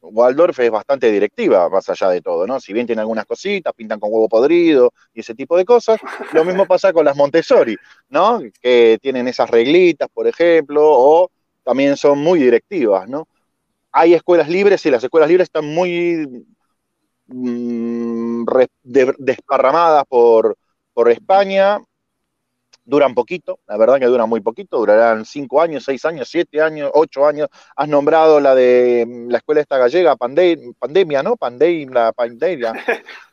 Waldorf es bastante directiva, más allá de todo, ¿no? Si bien tiene algunas cositas, pintan con huevo podrido y ese tipo de cosas, lo mismo pasa con las Montessori, ¿no? Que tienen esas reglitas, por ejemplo, o también son muy directivas, ¿no? Hay escuelas libres y las escuelas libres están muy mm, desparramadas por, España, duran poquito, la verdad que duran muy poquito, durarán cinco años, seis años, siete años, ocho años. Has nombrado la de mm, la escuela esta gallega, pandemia, ¿no? Pandemia, pandemia.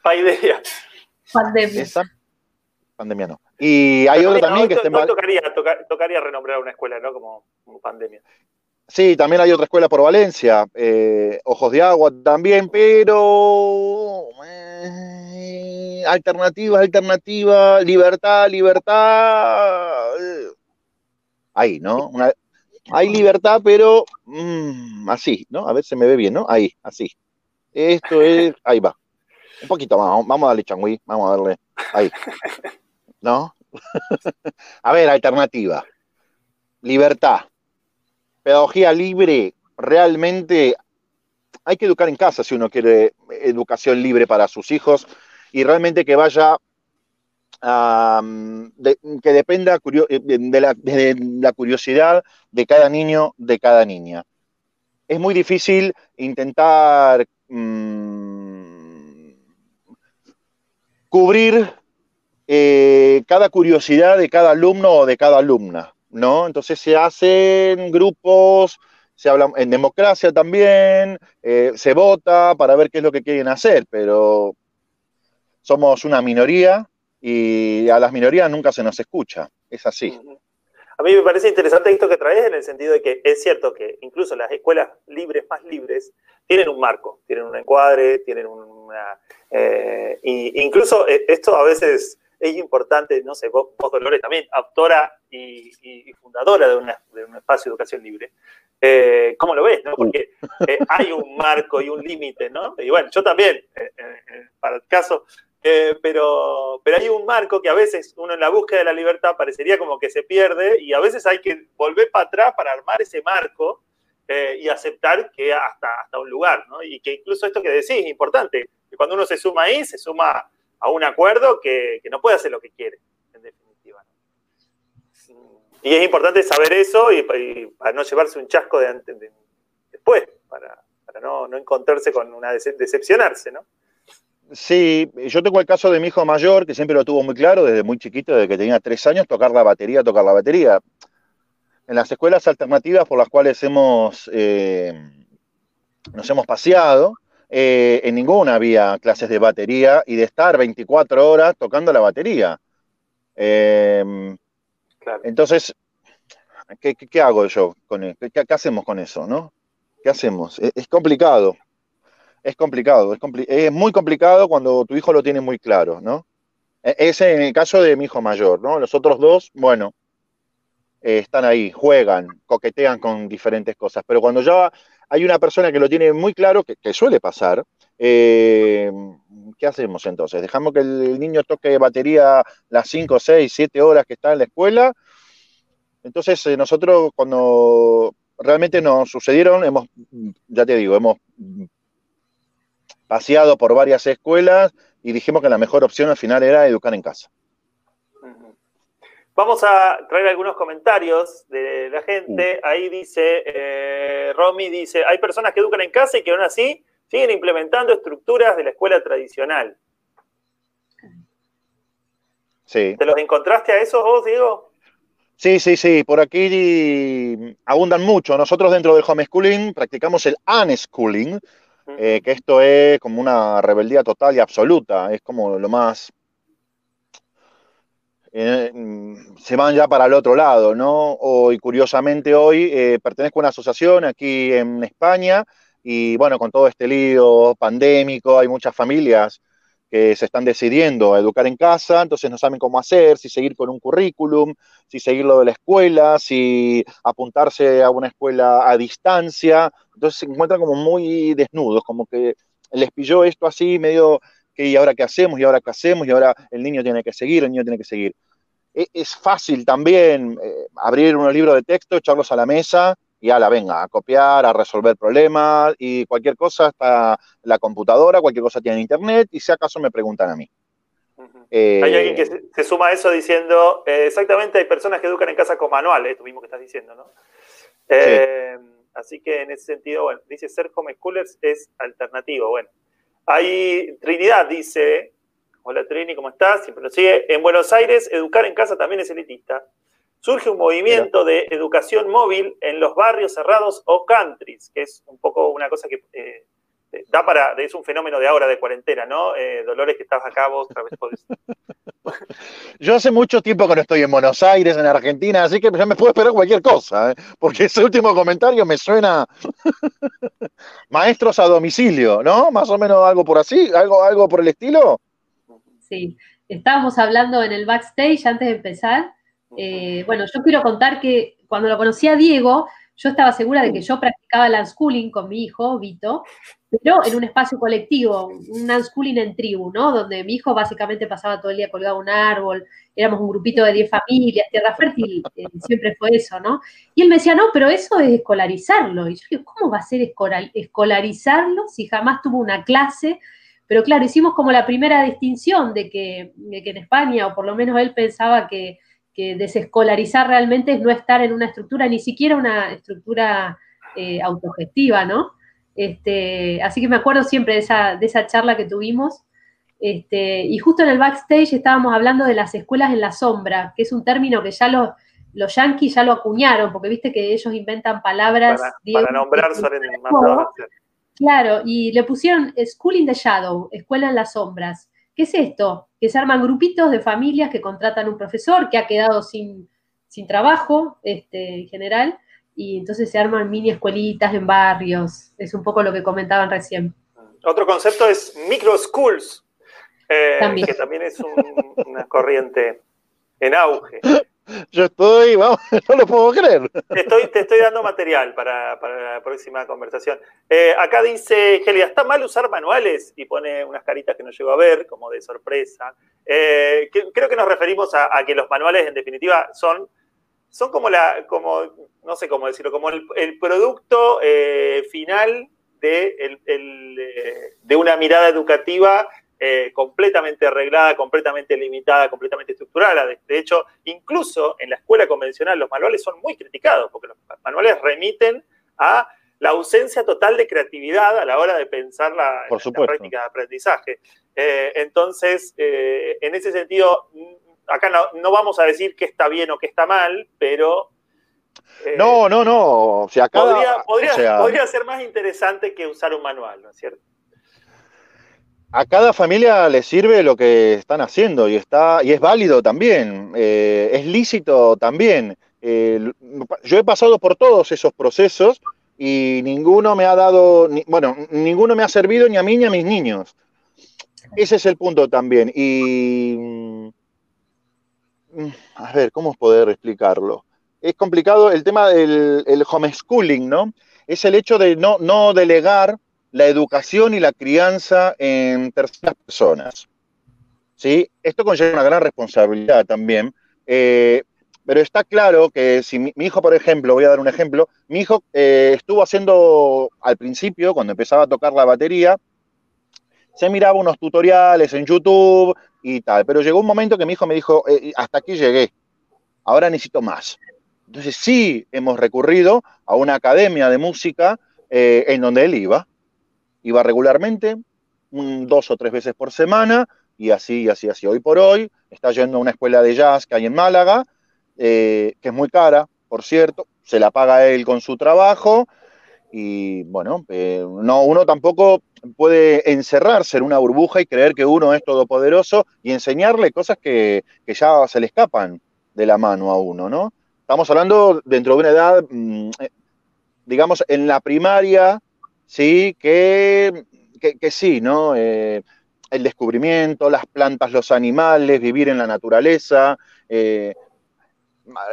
pandemia. Pandemia. Pandemia no. Y hay otro también que esté mal. Tocaría, tocaría renombrar una escuela, ¿no? Como, pandemia. Sí, también hay otra escuela por Valencia, eh, Ojos de Agua también, pero eh, alternativa, alternativa, libertad, libertad. Ahí, ¿no? hay libertad, pero mm, así, ¿no? A ver, se me ve bien, ¿no? Ahí, así. Esto es, ahí va. Un poquito más, vamos a darle changüí, vamos a darle, ahí. ¿no? a ver, alternativa. Libertad. Pedagogía libre, realmente hay que educar en casa si uno quiere educación libre para sus hijos y realmente que vaya que dependa de la, de la, curiosidad de cada niño, de cada niña. es muy difícil intentar mm, cubrir eh, cada curiosidad de cada alumno o de cada alumna, ¿no? Entonces se hacen grupos, se habla en democracia también, eh, se vota para ver qué es lo que quieren hacer, pero somos una minoría y a las minorías nunca se nos escucha, es así. A mí me parece interesante esto que traes en el sentido de que es cierto que incluso las escuelas libres, más libres, tienen un marco, tienen un encuadre, tienen una... Eh, incluso eh, esto a veces es importante, no sé, vos, Dolores también, autora y, fundadora de, un espacio de educación libre. Eh, ¿Cómo lo ves? Porque eh, hay un marco y un límite, ¿no? Y bueno, yo también, para el caso, eh, pero, pero hay un marco que a veces uno en la búsqueda de la libertad parecería como que se pierde y a veces hay que volver para atrás para armar ese marco eh, y aceptar que hasta, hasta un lugar, ¿no? Y que incluso esto que decís es importante, que cuando uno se suma ahí, se suma a un acuerdo que, que no puede hacer lo que quiere, en definitiva. Y es importante saber eso y, para no llevarse un chasco de, después, para, para no, no encontrarse con una decepcionarse, ¿no? Sí, yo tengo el caso de mi hijo mayor, que siempre lo tuvo muy claro desde muy chiquito, desde que tenía tres años, tocar la batería, tocar la batería. En las escuelas alternativas por las cuales hemos, eh, nos hemos paseado, eh, en ninguna había clases de batería y de estar 24 horas tocando la batería. Em, entonces, ¿qué, hago yo con eso? ¿Qué, hacemos con eso, no? ¿Qué hacemos? es complicado es complicado, es, muy complicado cuando tu hijo lo tiene muy claro, ¿no? E, ese en el caso de mi hijo mayor, ¿no? Los otros dos, bueno, eh, están ahí, juegan, coquetean con diferentes cosas, pero cuando ya hay una persona que lo tiene muy claro, que, suele pasar, eh, ¿qué hacemos entonces? ¿Dejamos que el niño toque batería las 5, 6, 7 horas que está en la escuela? Entonces eh, nosotros cuando realmente nos sucedieron, hemos, ya te digo, hemos paseado por varias escuelas y dijimos que la mejor opción al final era educar en casa. Vamos a traer algunos comentarios de la gente. Ahí dice, eh, Romy dice, hay personas que educan en casa y que aún así siguen implementando estructuras de la escuela tradicional. Sí. ¿Te los encontraste a esos vos, Diego? Sí, sí, sí, por aquí abundan mucho. Nosotros dentro del homeschooling practicamos el unschooling, eh, que esto es como una rebeldía total y absoluta, es como lo más... Eh, se van ya para el otro lado, ¿no? Hoy, curiosamente, hoy eh, pertenezco a una asociación aquí en España y bueno, con todo este lío pandémico, hay muchas familias que se están decidiendo a educar en casa, entonces no saben cómo hacer, si seguir con un currículum, si seguir lo de la escuela, si apuntarse a una escuela a distancia, entonces se encuentran como muy desnudos, como que les pilló esto así, medio que y ahora qué hacemos, y ahora qué hacemos, y ahora el niño tiene que seguir, el niño tiene que seguir. E, es fácil también eh, abrir un libro de texto, echarlos a la mesa y a la venga, a copiar, a resolver problemas y cualquier cosa está la computadora, cualquier cosa tiene internet y si acaso me preguntan a mí. Eh, hay alguien que se, suma a eso diciendo, eh, exactamente, hay personas que educan en casa con manual, esto mismo que estás diciendo, ¿no? Eh, así que en ese sentido, bueno, dice ser homeschoolers es alternativo. Bueno, hay Trinidad, dice, hola Trini, ¿cómo estás? Siempre sigue. En Buenos Aires, educar en casa también es elitista surge un movimiento de educación móvil en los barrios cerrados o countries, que es un poco una cosa que eh, da para, es un fenómeno de ahora de cuarentena, ¿no? Eh, Dolores, que estás acá vos otra vez podés. Yo hace mucho tiempo que no estoy en Buenos Aires, en Argentina, así que ya me puedo esperar cualquier cosa, porque ese último comentario me suena maestros a domicilio, ¿no? Más o menos algo por así, algo, algo por el estilo. Sí, estábamos hablando en el backstage antes de empezar eh, bueno, yo quiero contar que cuando lo conocí a Diego, yo estaba segura de que yo practicaba el unschooling con mi hijo, Vito, pero en un espacio colectivo, un unschooling en tribu, ¿no? Donde mi hijo básicamente pasaba todo el día colgado a un árbol, éramos un grupito de 10 familias, tierra fértil, eh, siempre fue eso, ¿no? Y él me decía, no, pero eso es escolarizarlo. Y yo digo, ¿cómo va a ser escolarizarlo si jamás tuvo una clase? Pero claro, hicimos como la primera distinción de que, de que en España, o por lo menos él pensaba que que desescolarizar realmente es no estar en una estructura, ni siquiera una estructura eh, autogestiva, ¿no? Este, así que me acuerdo siempre de esa, de esa charla que tuvimos. Este, y justo en el backstage estábamos hablando de las escuelas en la sombra, que es un término que ya los, los yankees ya lo acuñaron, porque viste que ellos inventan palabras. Para, nombrar suelen Claro, y le pusieron School in the Shadow, escuela en las sombras. ¿Qué es esto? Que se arman grupitos de familias que contratan un profesor que ha quedado sin, sin trabajo este, en general, y entonces se arman mini escuelitas en barrios. Es un poco lo que comentaban recién. Otro concepto es micro schools, eh, que también es una corriente en auge. Yo estoy, vamos, no lo puedo creer. te estoy dando material para, la próxima conversación. Eh, acá dice Gelia, ¿está mal usar manuales? Y pone unas caritas que no llego a ver, como de sorpresa. Eh, creo que nos referimos a, que los manuales, en definitiva, son, son como la, como, no sé cómo decirlo, como el, producto eh, final de, de una mirada educativa eh, completamente arreglada, completamente limitada, completamente estructurada. De, hecho, incluso en la escuela convencional los manuales son muy criticados, porque los manuales remiten a la ausencia total de creatividad a la hora de pensar la, práctica de aprendizaje. Eh, entonces, eh, en ese sentido, acá no, vamos a decir que está bien o que está mal, pero... no, no, no. O sea, podría ser más interesante que usar un manual, ¿no es cierto? A cada familia le sirve lo que están haciendo y está y es válido también, eh, es lícito también. Yo he pasado por todos esos procesos y ninguno me ha dado, bueno, ninguno me ha servido ni a mí ni a mis niños. Ese es el punto también. Y mm, a ver, ¿cómo poder explicarlo? Es complicado el tema del el homeschooling, ¿no? Es el hecho de no delegar la educación y la crianza en terceras personas. ¿Sí? Esto conlleva una gran responsabilidad también, eh, pero está claro que si mi, hijo, por ejemplo, voy a dar un ejemplo, mi hijo eh, estuvo haciendo al principio, cuando empezaba a tocar la batería, se miraba unos tutoriales en YouTube y tal, pero llegó un momento que mi hijo me dijo, eh, hasta aquí llegué, ahora necesito más. Entonces sí hemos recurrido a una academia de música en donde él iba, iba regularmente, dos o tres veces por semana, y así, así, así. Hoy por hoy está yendo a una escuela de jazz que hay en Málaga, eh, que es muy cara, por cierto, se la paga él con su trabajo, y bueno, eh, no, uno tampoco puede encerrarse en una burbuja y creer que uno es todopoderoso y enseñarle cosas que, ya se le escapan de la mano a uno, ¿no? Estamos hablando dentro de una edad, mm, eh, digamos, en la primaria, sí, que, sí, ¿no? Eh, el descubrimiento, las plantas, los animales, vivir en la naturaleza, eh,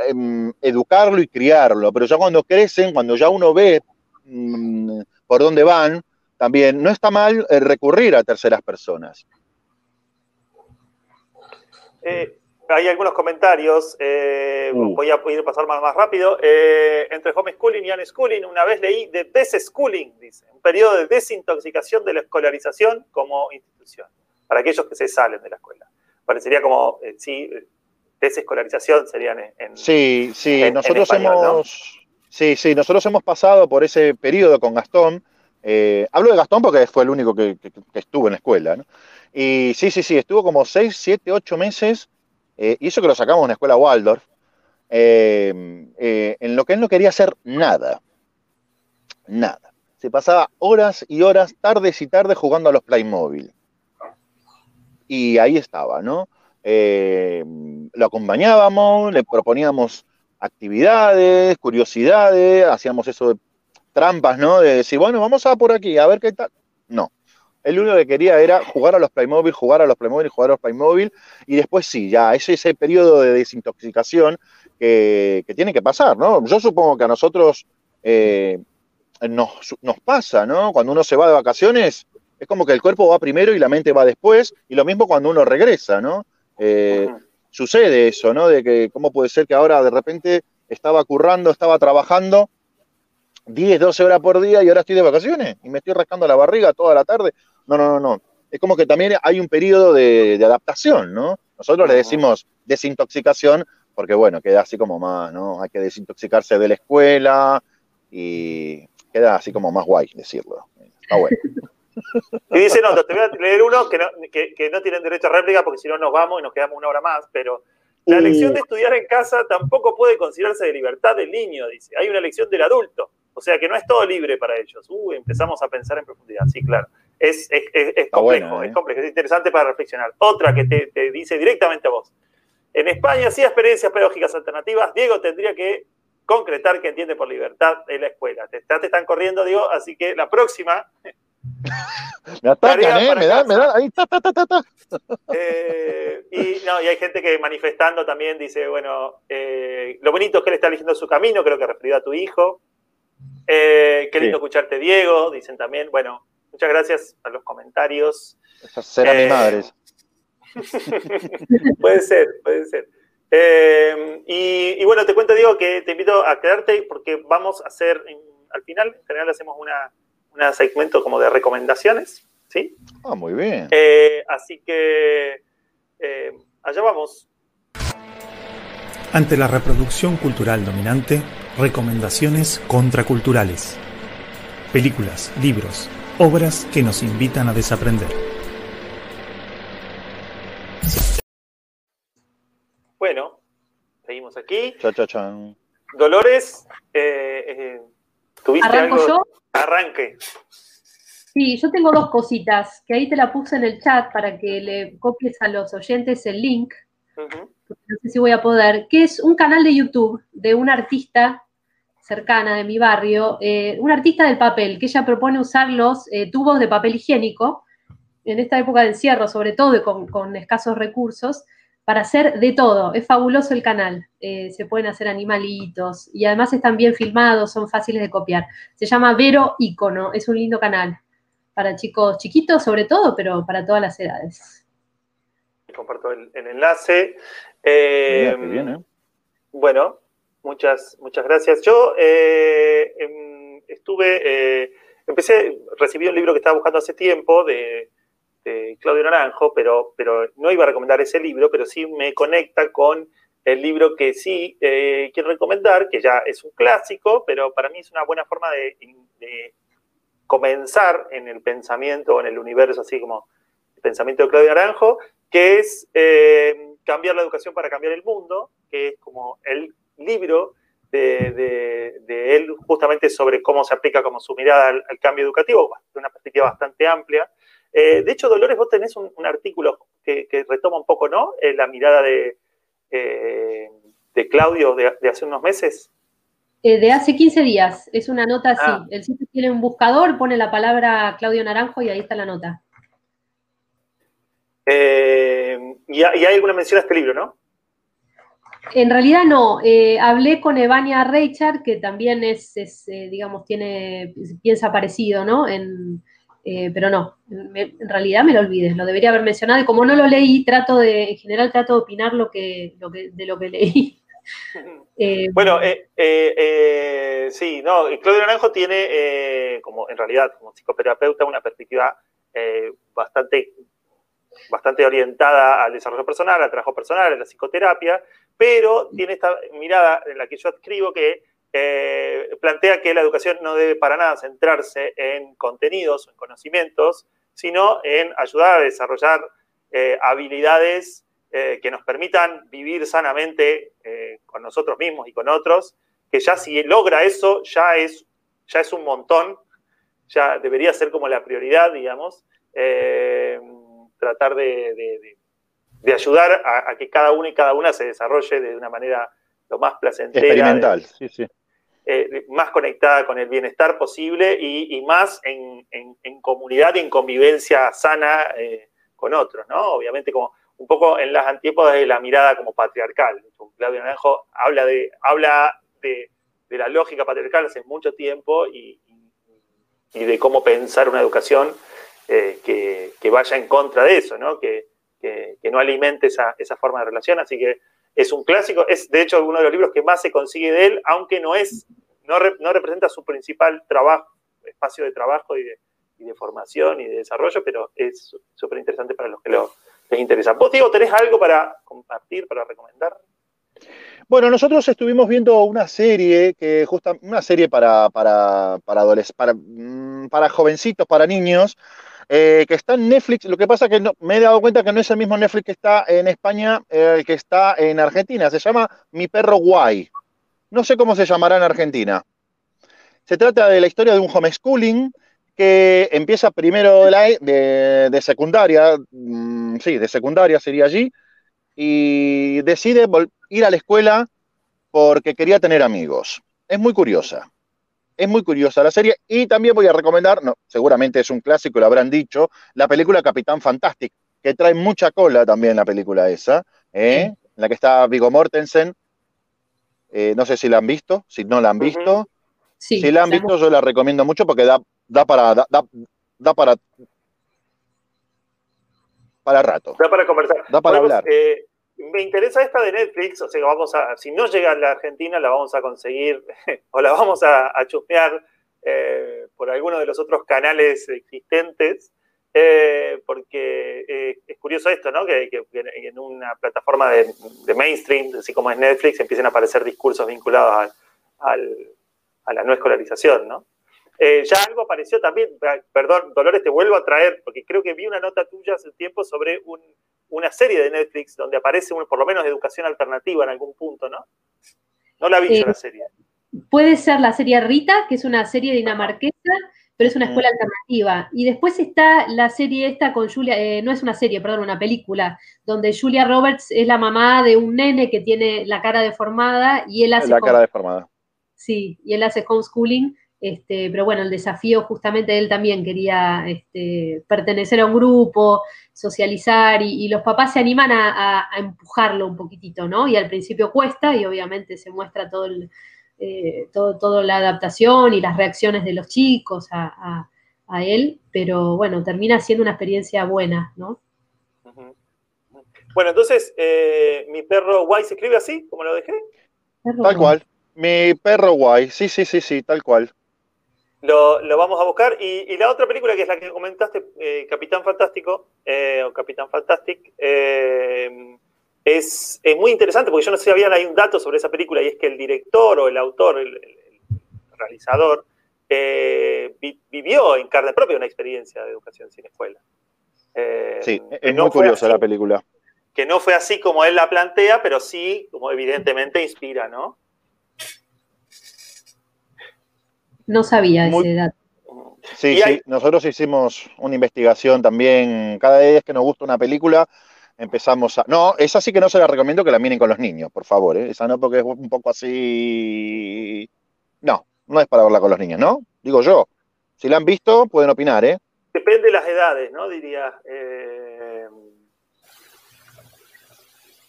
em, educarlo y criarlo. Pero ya cuando crecen, cuando ya uno ve mm, por dónde van, también no está mal eh, recurrir a terceras personas hay algunos comentarios, eh, uh. voy a ir pasar más, más rápido. Eh, entre homeschooling y unschooling, una vez leí de deschooling, dice, un periodo de desintoxicación de la escolarización como institución, para aquellos que se salen de la escuela. Parecería como, eh, sí, desescolarización serían en... Sí, sí, nosotros hemos... Sí, sí, nosotros hemos pasado por ese periodo con Gastón. hablo de Gastón porque fue el único que, que estuvo en la escuela, ¿no? Y sí, sí, sí, estuvo como 6, 7, 8 meses eh, y eso que lo sacamos de una escuela Waldorf, eh, eh, en lo que él no quería hacer nada. Nada. Se pasaba horas y horas, tardes y tardes jugando a los Playmobil. Y ahí estaba, ¿no? lo acompañábamos, le proponíamos actividades, curiosidades, hacíamos eso de trampas, ¿no? De decir, bueno, vamos a por aquí, a ver qué tal. No. Él lo único que quería era jugar a los Playmobil, jugar a los Playmobil, jugar a los Playmobil, y después sí, ya es ese periodo de desintoxicación que, tiene que pasar, ¿no? Yo supongo que a nosotros eh, nos, pasa, ¿no? Cuando uno se va de vacaciones, es como que el cuerpo va primero y la mente va después, y lo mismo cuando uno regresa, ¿no? Eh, sucede eso, ¿no? De que cómo puede ser que ahora de repente estaba currando, estaba trabajando, 10, 12 horas por día y ahora estoy de vacaciones y me estoy rascando la barriga toda la tarde. No, no, no, no. Es como que también hay un periodo de, adaptación, ¿no? Nosotros le decimos desintoxicación porque, bueno, queda así como más, ¿no? Hay que desintoxicarse de la escuela, y queda así como más guay decirlo. Está bueno. Y dice, no, te voy a leer uno que no, que, no tienen derecho a réplica porque si no nos vamos y nos quedamos una hora más, pero la uh. elección de estudiar en casa tampoco puede considerarse de libertad del niño, dice. Hay una elección del adulto. O sea que no es todo libre para ellos. Uh, empezamos a pensar en profundidad. Sí, claro. Es, complejo, es ¿eh? complejo, es interesante para reflexionar. Otra que te, dice directamente a vos. En España, si experiencias pedagógicas alternativas, Diego tendría que concretar que entiende por libertad en la escuela. Te, te están corriendo, Diego, así que la próxima me atacan, ¿eh? Me dan, me dan. Ahí está, ta, ta, ta, eh, y, no, y hay gente que manifestando también dice, bueno, eh, lo bonito es que él está eligiendo su camino, creo que referido a tu hijo. Eh, qué lindo escucharte, Diego. Dicen también, bueno, muchas gracias a los comentarios. Esas serán mis madres. puede ser, puede ser. y, bueno, te cuento, Diego, que te invito a quedarte porque vamos a hacer, al final, en general hacemos una, un segmento como de recomendaciones, ¿sí? Ah, muy bien. Eh, así que eh, allá vamos. Ante la reproducción cultural dominante, recomendaciones contraculturales. Películas, libros, obras que nos invitan a desaprender. Bueno, seguimos aquí. Cha, cha, chan. Dolores, eh, ¿tuviste ¿Arranco algo? yo? Arranque. Sí, yo tengo dos cositas, que ahí te la puse en el chat para que le copies a los oyentes el link. No sé si voy a poder, que es un canal de YouTube de una artista cercana de mi barrio, eh, una artista del papel, que ella propone usar los eh, tubos de papel higiénico en esta época de encierro, sobre todo y con escasos recursos, para hacer de todo. Es fabuloso el canal. Eh, se pueden hacer animalitos y además están bien filmados, son fáciles de copiar. Se llama Vero Icono, es un lindo canal para chicos chiquitos sobre todo, pero para todas las edades. Comparto el, enlace. Eh, ¿eh? Bueno, muchas, muchas gracias. Yo em, estuve, empecé, recibí un libro que estaba buscando hace tiempo de Claudio Naranjo, pero, pero no iba a recomendar ese libro, pero sí me conecta con el libro que sí eh, quiero recomendar, que ya es un clásico, pero para mí es una buena forma de, comenzar en el pensamiento, en el universo, así como el pensamiento de Claudio Naranjo, que es eh, Cambiar la educación para cambiar el mundo, que es como el libro de, él justamente sobre cómo se aplica como su mirada al, al cambio educativo, de una perspectiva bastante amplia, eh, de hecho, Dolores, vos tenés un, artículo que, retoma un poco, ¿no? Eh, la mirada de, eh, de Claudio de, hace unos meses. de hace 15 días. Es una nota así. Ah. El sitio tiene un buscador, pone la palabra Claudio Naranjo y ahí está la nota. y, hay alguna mención a este libro, ¿no? En realidad no. hablé con Evania Reichard, que también es, es digamos, tiene, piensa parecido, ¿no? En, eh, pero no, en realidad me lo olvides, lo debería haber mencionado y como no lo leí, trato de, en general trato de opinar lo que, lo que, de lo que leí. Eh, bueno, eh, sí, no, Claudio Naranjo tiene, como en realidad, como psicoterapeuta, una perspectiva bastante, bastante orientada al desarrollo personal, al trabajo personal, a la psicoterapia, pero tiene esta mirada en la que yo escribo que eh, plantea que la educación no debe para nada centrarse en contenidos o en conocimientos, sino en ayudar a desarrollar eh, habilidades eh, que nos permitan vivir sanamente con nosotros mismos y con otros, que ya si logra eso, ya es, ya es un montón, ya debería ser como la prioridad, digamos, tratar de, ayudar a, a, que cada uno y cada una se desarrolle de una manera lo más placentera. Experimental, sí, sí. Eh, más conectada con el bienestar posible y, más en, comunidad y en convivencia sana eh, con otros, ¿no? Obviamente como un poco en las antípodas de la mirada como patriarcal. Claudio Naranjo habla de, habla de, la lógica patriarcal hace mucho tiempo y, de cómo pensar una educación eh, que, vaya en contra de eso, ¿no? Que, no alimente esa, esa forma de relación. Así que es un clásico, es de hecho uno de los libros que más se consigue de él, aunque no es no, representa su principal trabajo, espacio de trabajo y de, formación y de desarrollo, pero es súper interesante para los que lo, les interesa. ¿Vos, Diego, tenés algo para compartir, para recomendar? Bueno, nosotros estuvimos viendo una serie que justa, una serie para para para, para, mm, para jovencitos, para niños, eh, que está en Netflix. Lo que pasa es que no, me he dado cuenta que no es el mismo Netflix que está en España, eh, el que está en Argentina. Se llama Mi perro guay. No sé cómo se llamará en Argentina. Se trata de la historia de un homeschooling que empieza primero de, secundaria, mm, sí, de secundaria sería allí, y decide ir a la escuela porque quería tener amigos. Es muy curiosa. Es muy curiosa la serie y también voy a recomendar, no, seguramente es un clásico, lo habrán dicho, la película Capitán Fantastic, que trae mucha cola también la película esa, ¿eh? en la que está Vigo Mortensen. Eh, no sé si la han visto, si no la han visto. si la han visto, yo la recomiendo mucho porque da, da para da, da, para para rato. Da para conversar. Da para hablar. Eh, me interesa esta de Netflix, o sea, vamos a, si no llega a la Argentina, la vamos a conseguir o la vamos a, a chusmear eh, por alguno de los otros canales existentes, eh, porque eh, es curioso esto, ¿no? Que, en una plataforma de, mainstream, así como es Netflix, empiecen a aparecer discursos vinculados a la no escolarización, ¿no? ya algo apareció también, perdón, Dolores, te vuelvo a traer, porque creo que vi una nota tuya hace tiempo sobre un, una serie de Netflix donde aparece por lo menos educación alternativa en algún punto, ¿no? No la vi la serie. Puede ser la serie Rita, que es una serie dinamarquesa, pero es una escuela alternativa. Y después está la serie esta con Julia, eh, no es una serie, perdón, una película, donde Julia Roberts es la mamá de un nene que tiene la cara deformada y él hace... La cara deformada. Sí, y él hace homeschooling este, pero bueno, el desafío justamente él también quería este, pertenecer a un grupo, socializar y, los papás se animan a, empujarlo un poquitito, ¿no? Y al principio cuesta y obviamente se muestra todo, eh, todo, la adaptación y las reacciones de los chicos a, él, pero bueno, termina siendo una experiencia buena, ¿no? Bueno, entonces, eh, mi perro guay se escribe así, como lo dejé. tal cual. Mi perro guay, sí, sí, sí, sí, tal cual. Lo, vamos a buscar. Y, la otra película, que es la que comentaste, eh, Capitán Fantástico, eh, o Capitán Fantastic, eh, es, muy interesante porque yo no sé si había hay un dato sobre esa película y es que el director o el autor, el, realizador, vivió en carne propia una experiencia de educación sin escuela. sí, es muy curiosa la película. Que no fue así como él la plantea, pero sí, como evidentemente inspira, ¿no? No sabía ese dato. Sí, sí, nosotros hicimos una investigación también. Cada vez que nos gusta una película, empezamos a. No, esa sí que no se la recomiendo que la miren con los niños, por favor. ¿eh? Esa no, porque es un poco así. No, no es para verla con los niños, ¿no? Digo yo. Si la han visto, pueden opinar, ¿eh? Depende de las edades, ¿no? Diría. Eh,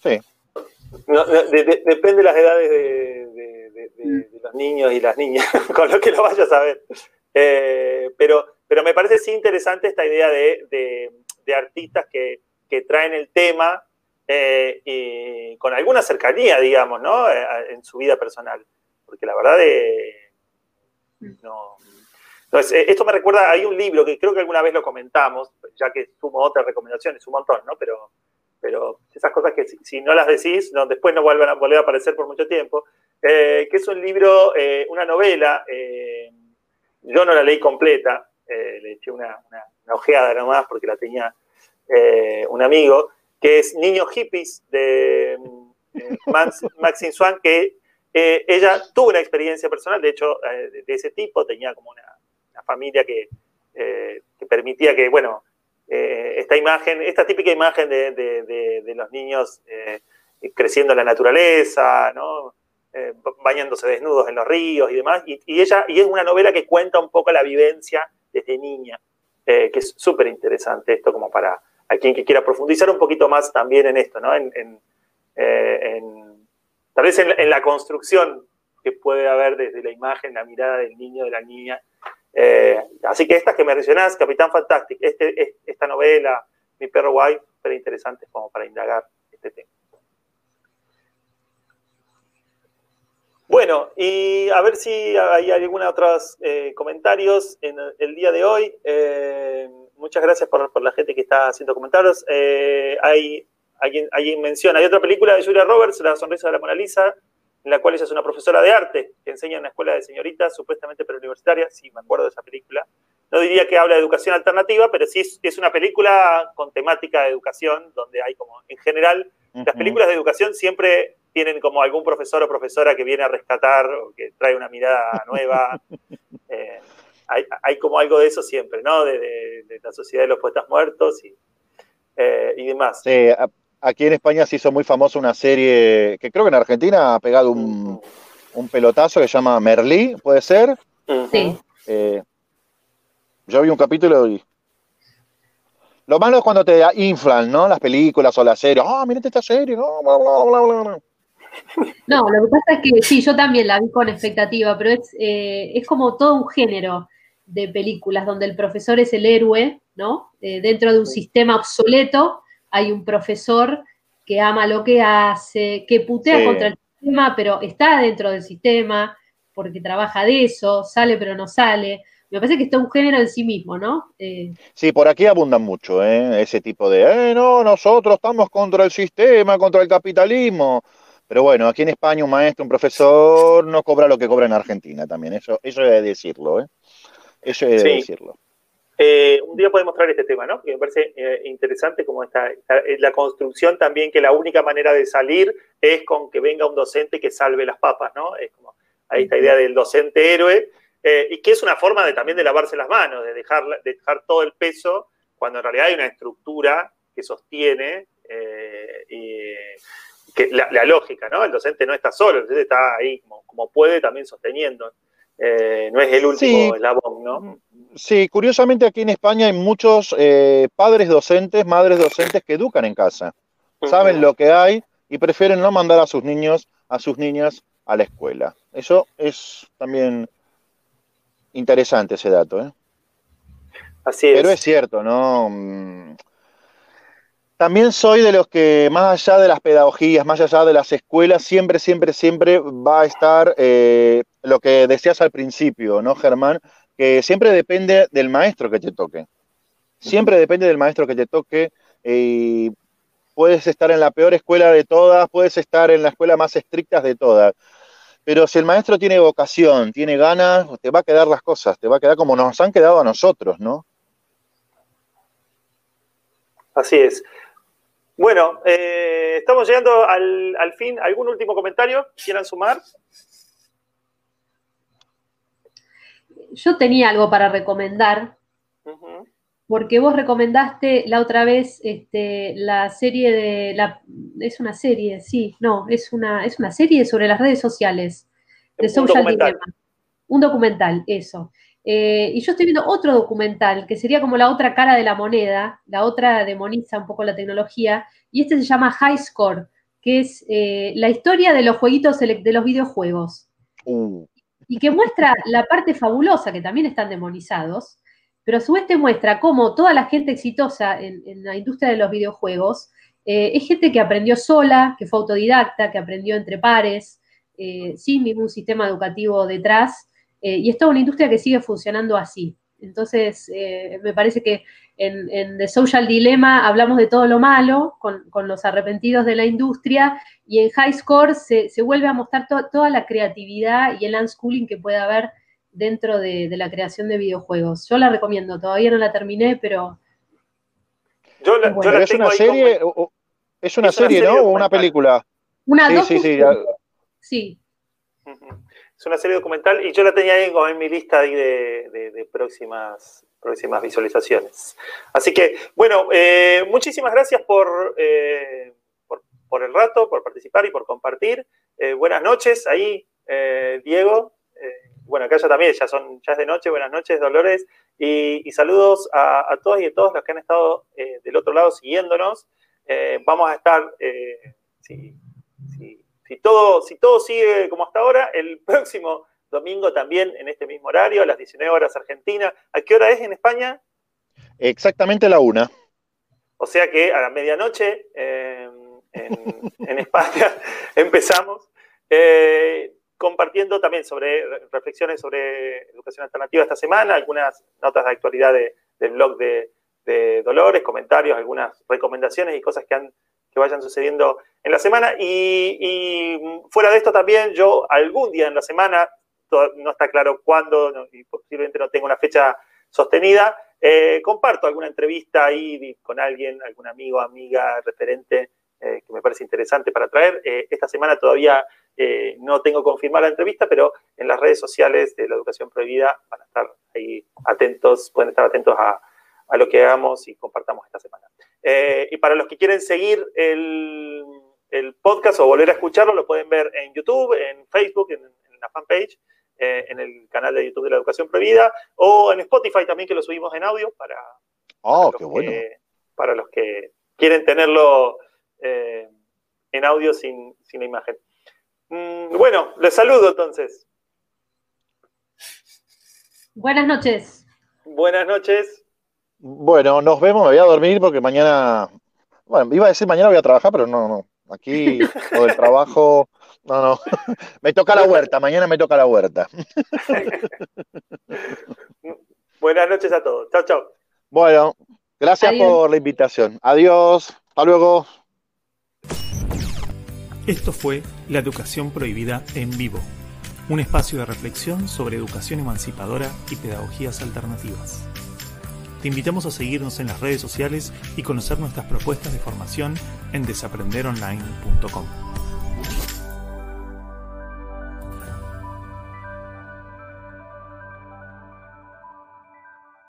sí. Depende de las edades de de, los niños y las niñas, con lo que lo vayas a ver. Eh, pero, pero me parece sí interesante esta idea de, artistas que, traen el tema eh, y con alguna cercanía, digamos, ¿no? Eh, en su vida personal. Porque la verdad no, esto me recuerda, hay un libro que creo que alguna vez lo comentamos, ya que sumo otras recomendaciones, un montón, ¿no? Pero, pero esas cosas que si, no las decís, no, después no vuelven a volver a aparecer por mucho tiempo. Eh, que es un libro, eh, una novela, eh, yo no la leí completa, le eché una, ojeada nomás porque la tenía un amigo, que es Niños Hippies de Maxine Swan, que ella tuvo una experiencia personal, de hecho, de, ese tipo, tenía como una, familia que, permitía que, bueno, esta imagen, esta típica imagen de, de los niños creciendo en la naturaleza, ¿no? Eh, bañándose desnudos en los ríos y demás. Y, ella, y es una novela que cuenta un poco la vivencia desde niña, eh, que es súper interesante esto como para a quien que quiera profundizar un poquito más también en esto, ¿no? En, eh, tal vez en, la construcción que puede haber desde la imagen, la mirada del niño, de la niña. Así que estas que me mencionás, Capitán Fantastic, este, esta novela, Mi perro guay, súper interesantes como para indagar este tema. Bueno, y a ver si hay algunos otros eh, comentarios en el día de hoy. Eh, muchas gracias por, la gente que está haciendo comentarios. Eh, hay alguien, alguien menciona, hay otra película de Julia Roberts, La sonrisa de la Mona Lisa, en la cual ella es una profesora de arte que enseña en una escuela de señoritas, supuestamente preuniversitaria, sí, me acuerdo de esa película. No diría que habla de educación alternativa, pero sí es, una película con temática de educación, donde hay como, en general, las películas de educación siempre tienen como algún profesor o profesora que viene a rescatar o que trae una mirada nueva. Eh, hay, como algo de eso siempre, ¿no? De, la sociedad de los poetas muertos y, eh, y demás. Sí, aquí en España se hizo muy famosa una serie que creo que en Argentina ha pegado un, pelotazo que se llama Merlí, ¿puede ser? Sí. Eh, yo vi un capítulo y... Lo malo es cuando te inflan, ¿no? Las películas o las series. Ah, oh, esta serie, no, bla, bla, bla, bla. No, lo que pasa es que sí, yo también la vi con expectativa, pero es, eh, es como todo un género de películas donde el profesor es el héroe, ¿no? Eh, dentro de un sistema obsoleto hay un profesor que ama lo que hace, que putea contra el sistema, pero está dentro del sistema porque trabaja de eso, sale pero no sale. Me parece que está un género en sí mismo, ¿no? Eh, sí, por aquí abundan mucho, ¿eh? Ese tipo de, eh, no, nosotros estamos contra el sistema, contra el capitalismo. Pero bueno, aquí en España un maestro, un profesor no cobra lo que cobra en Argentina también, eso, eso de decirlo, ¿eh? Eso es decirlo. Eh, un día podemos traer este tema, ¿no? Que me parece eh, interesante como está, la construcción también que la única manera de salir es con que venga un docente que salve las papas, ¿no? Es como, hay esta idea del docente héroe, eh, y que es una forma de, también de lavarse las manos, de dejar, dejar todo el peso, cuando en realidad hay una estructura que sostiene y que la, lógica, ¿no? El docente no está solo, el docente está ahí como, como puede también sosteniendo. Eh, no es el último eslabón, ¿no? Sí, curiosamente aquí en España hay muchos eh, padres docentes, madres docentes que educan en casa. Saben lo que hay y prefieren no mandar a sus niños, a sus niñas a la escuela. Eso es también interesante ese dato, ¿eh? Así es. Pero es cierto, ¿no? Mm, también soy de los que, más allá de las pedagogías, más allá de las escuelas, siempre, siempre, siempre va a estar eh, lo que decías al principio, ¿no, Germán? Que siempre depende del maestro que te toque. Siempre depende del maestro que te toque. Y puedes estar en la peor escuela de todas, puedes estar en la escuela más estricta de todas. Pero si el maestro tiene vocación, tiene ganas, te va a quedar las cosas, te va a quedar como nos han quedado a nosotros, ¿no? Así es. Bueno, eh, estamos llegando al, fin. ¿Algún último comentario quieran sumar? Yo tenía algo para recomendar, porque vos recomendaste la otra vez este, la serie de la es una serie, sí, no, es una es una serie sobre las redes sociales de Social Dilemma. Un documental, eso. Eh, y yo estoy viendo otro documental que sería como la otra cara de la moneda, la otra demoniza un poco la tecnología, y este se llama High Score, que es eh, la historia de los jueguitos de los videojuegos. Uh. Y que muestra la parte fabulosa, que también están demonizados, pero a su vez te muestra cómo toda la gente exitosa en, la industria de los videojuegos eh, es gente que aprendió sola, que fue autodidacta, que aprendió entre pares, sin ningún sistema educativo detrás eh, y es una industria que sigue funcionando así. Entonces, eh, me parece que en, The Social Dilemma hablamos de todo lo malo, con, los arrepentidos de la industria, y en High Score se, vuelve a mostrar toda la creatividad y el unschooling que puede haber dentro de, la creación de videojuegos. Yo la recomiendo, todavía no la terminé, pero... Yo es una serie, es una serie, ¿no? ¿O una película? Una, sí, sí, sí, sí. Es una serie documental y yo la tenía ahí en mi lista de, próximas, próximas visualizaciones. Así que, bueno, eh, muchísimas gracias eh, por, por, el rato, por participar y por compartir. Eh, buenas noches ahí, Diego. bueno, acá ya también, ya, son, ya es de noche. Buenas noches, Dolores. Y, saludos a, a, todos y a todos los que han estado del otro lado siguiéndonos. vamos a estar, si todo, si todo sigue como hasta ahora, el próximo domingo también en este mismo horario, a las 19 horas Argentina. ¿A qué hora es en España? Exactamente la una. O sea que a la medianoche em, en, España empezamos eh, compartiendo también sobre reflexiones sobre educación alternativa esta semana, algunas notas de actualidad del blog de, Dolores, comentarios, algunas recomendaciones y cosas que han que vayan sucediendo en la semana. Y, fuera de esto también, yo algún día en la semana, no está claro cuándo, y posiblemente no tengo una fecha sostenida, eh, comparto alguna entrevista ahí con alguien, algún amigo, amiga, referente, eh, que me parece interesante para traer. Eh, esta semana todavía no tengo confirmada la entrevista, pero en las redes sociales de la educación prohibida van a estar ahí atentos, pueden estar atentos a, lo que hagamos y compartamos esta semana. y para los que quieren seguir el, podcast o volver a escucharlo, lo pueden ver en YouTube, en Facebook, en la fanpage eh, en el canal de YouTube de la Educación Prohibida o en Spotify también que lo subimos en audio para, oh, qué bueno. para los que quieren tenerlo eh, en audio sin, la imagen. Mm, bueno, les saludo entonces. Buenas noches. Buenas noches. Bueno, nos vemos, me voy a dormir porque mañana, bueno, iba a decir mañana voy a trabajar, pero no, no. Aquí todo el trabajo no, no. Me toca la huerta, mañana me toca la huerta. Buenas noches a todos. Chao, chao. Bueno, gracias por la invitación. Adiós. Hasta luego. Esto fue La Educación Prohibida en Vivo, un espacio de reflexión sobre educación emancipadora y pedagogías alternativas. Te invitamos a seguirnos en las redes sociales y conocer nuestras propuestas de formación en desaprenderonline.com.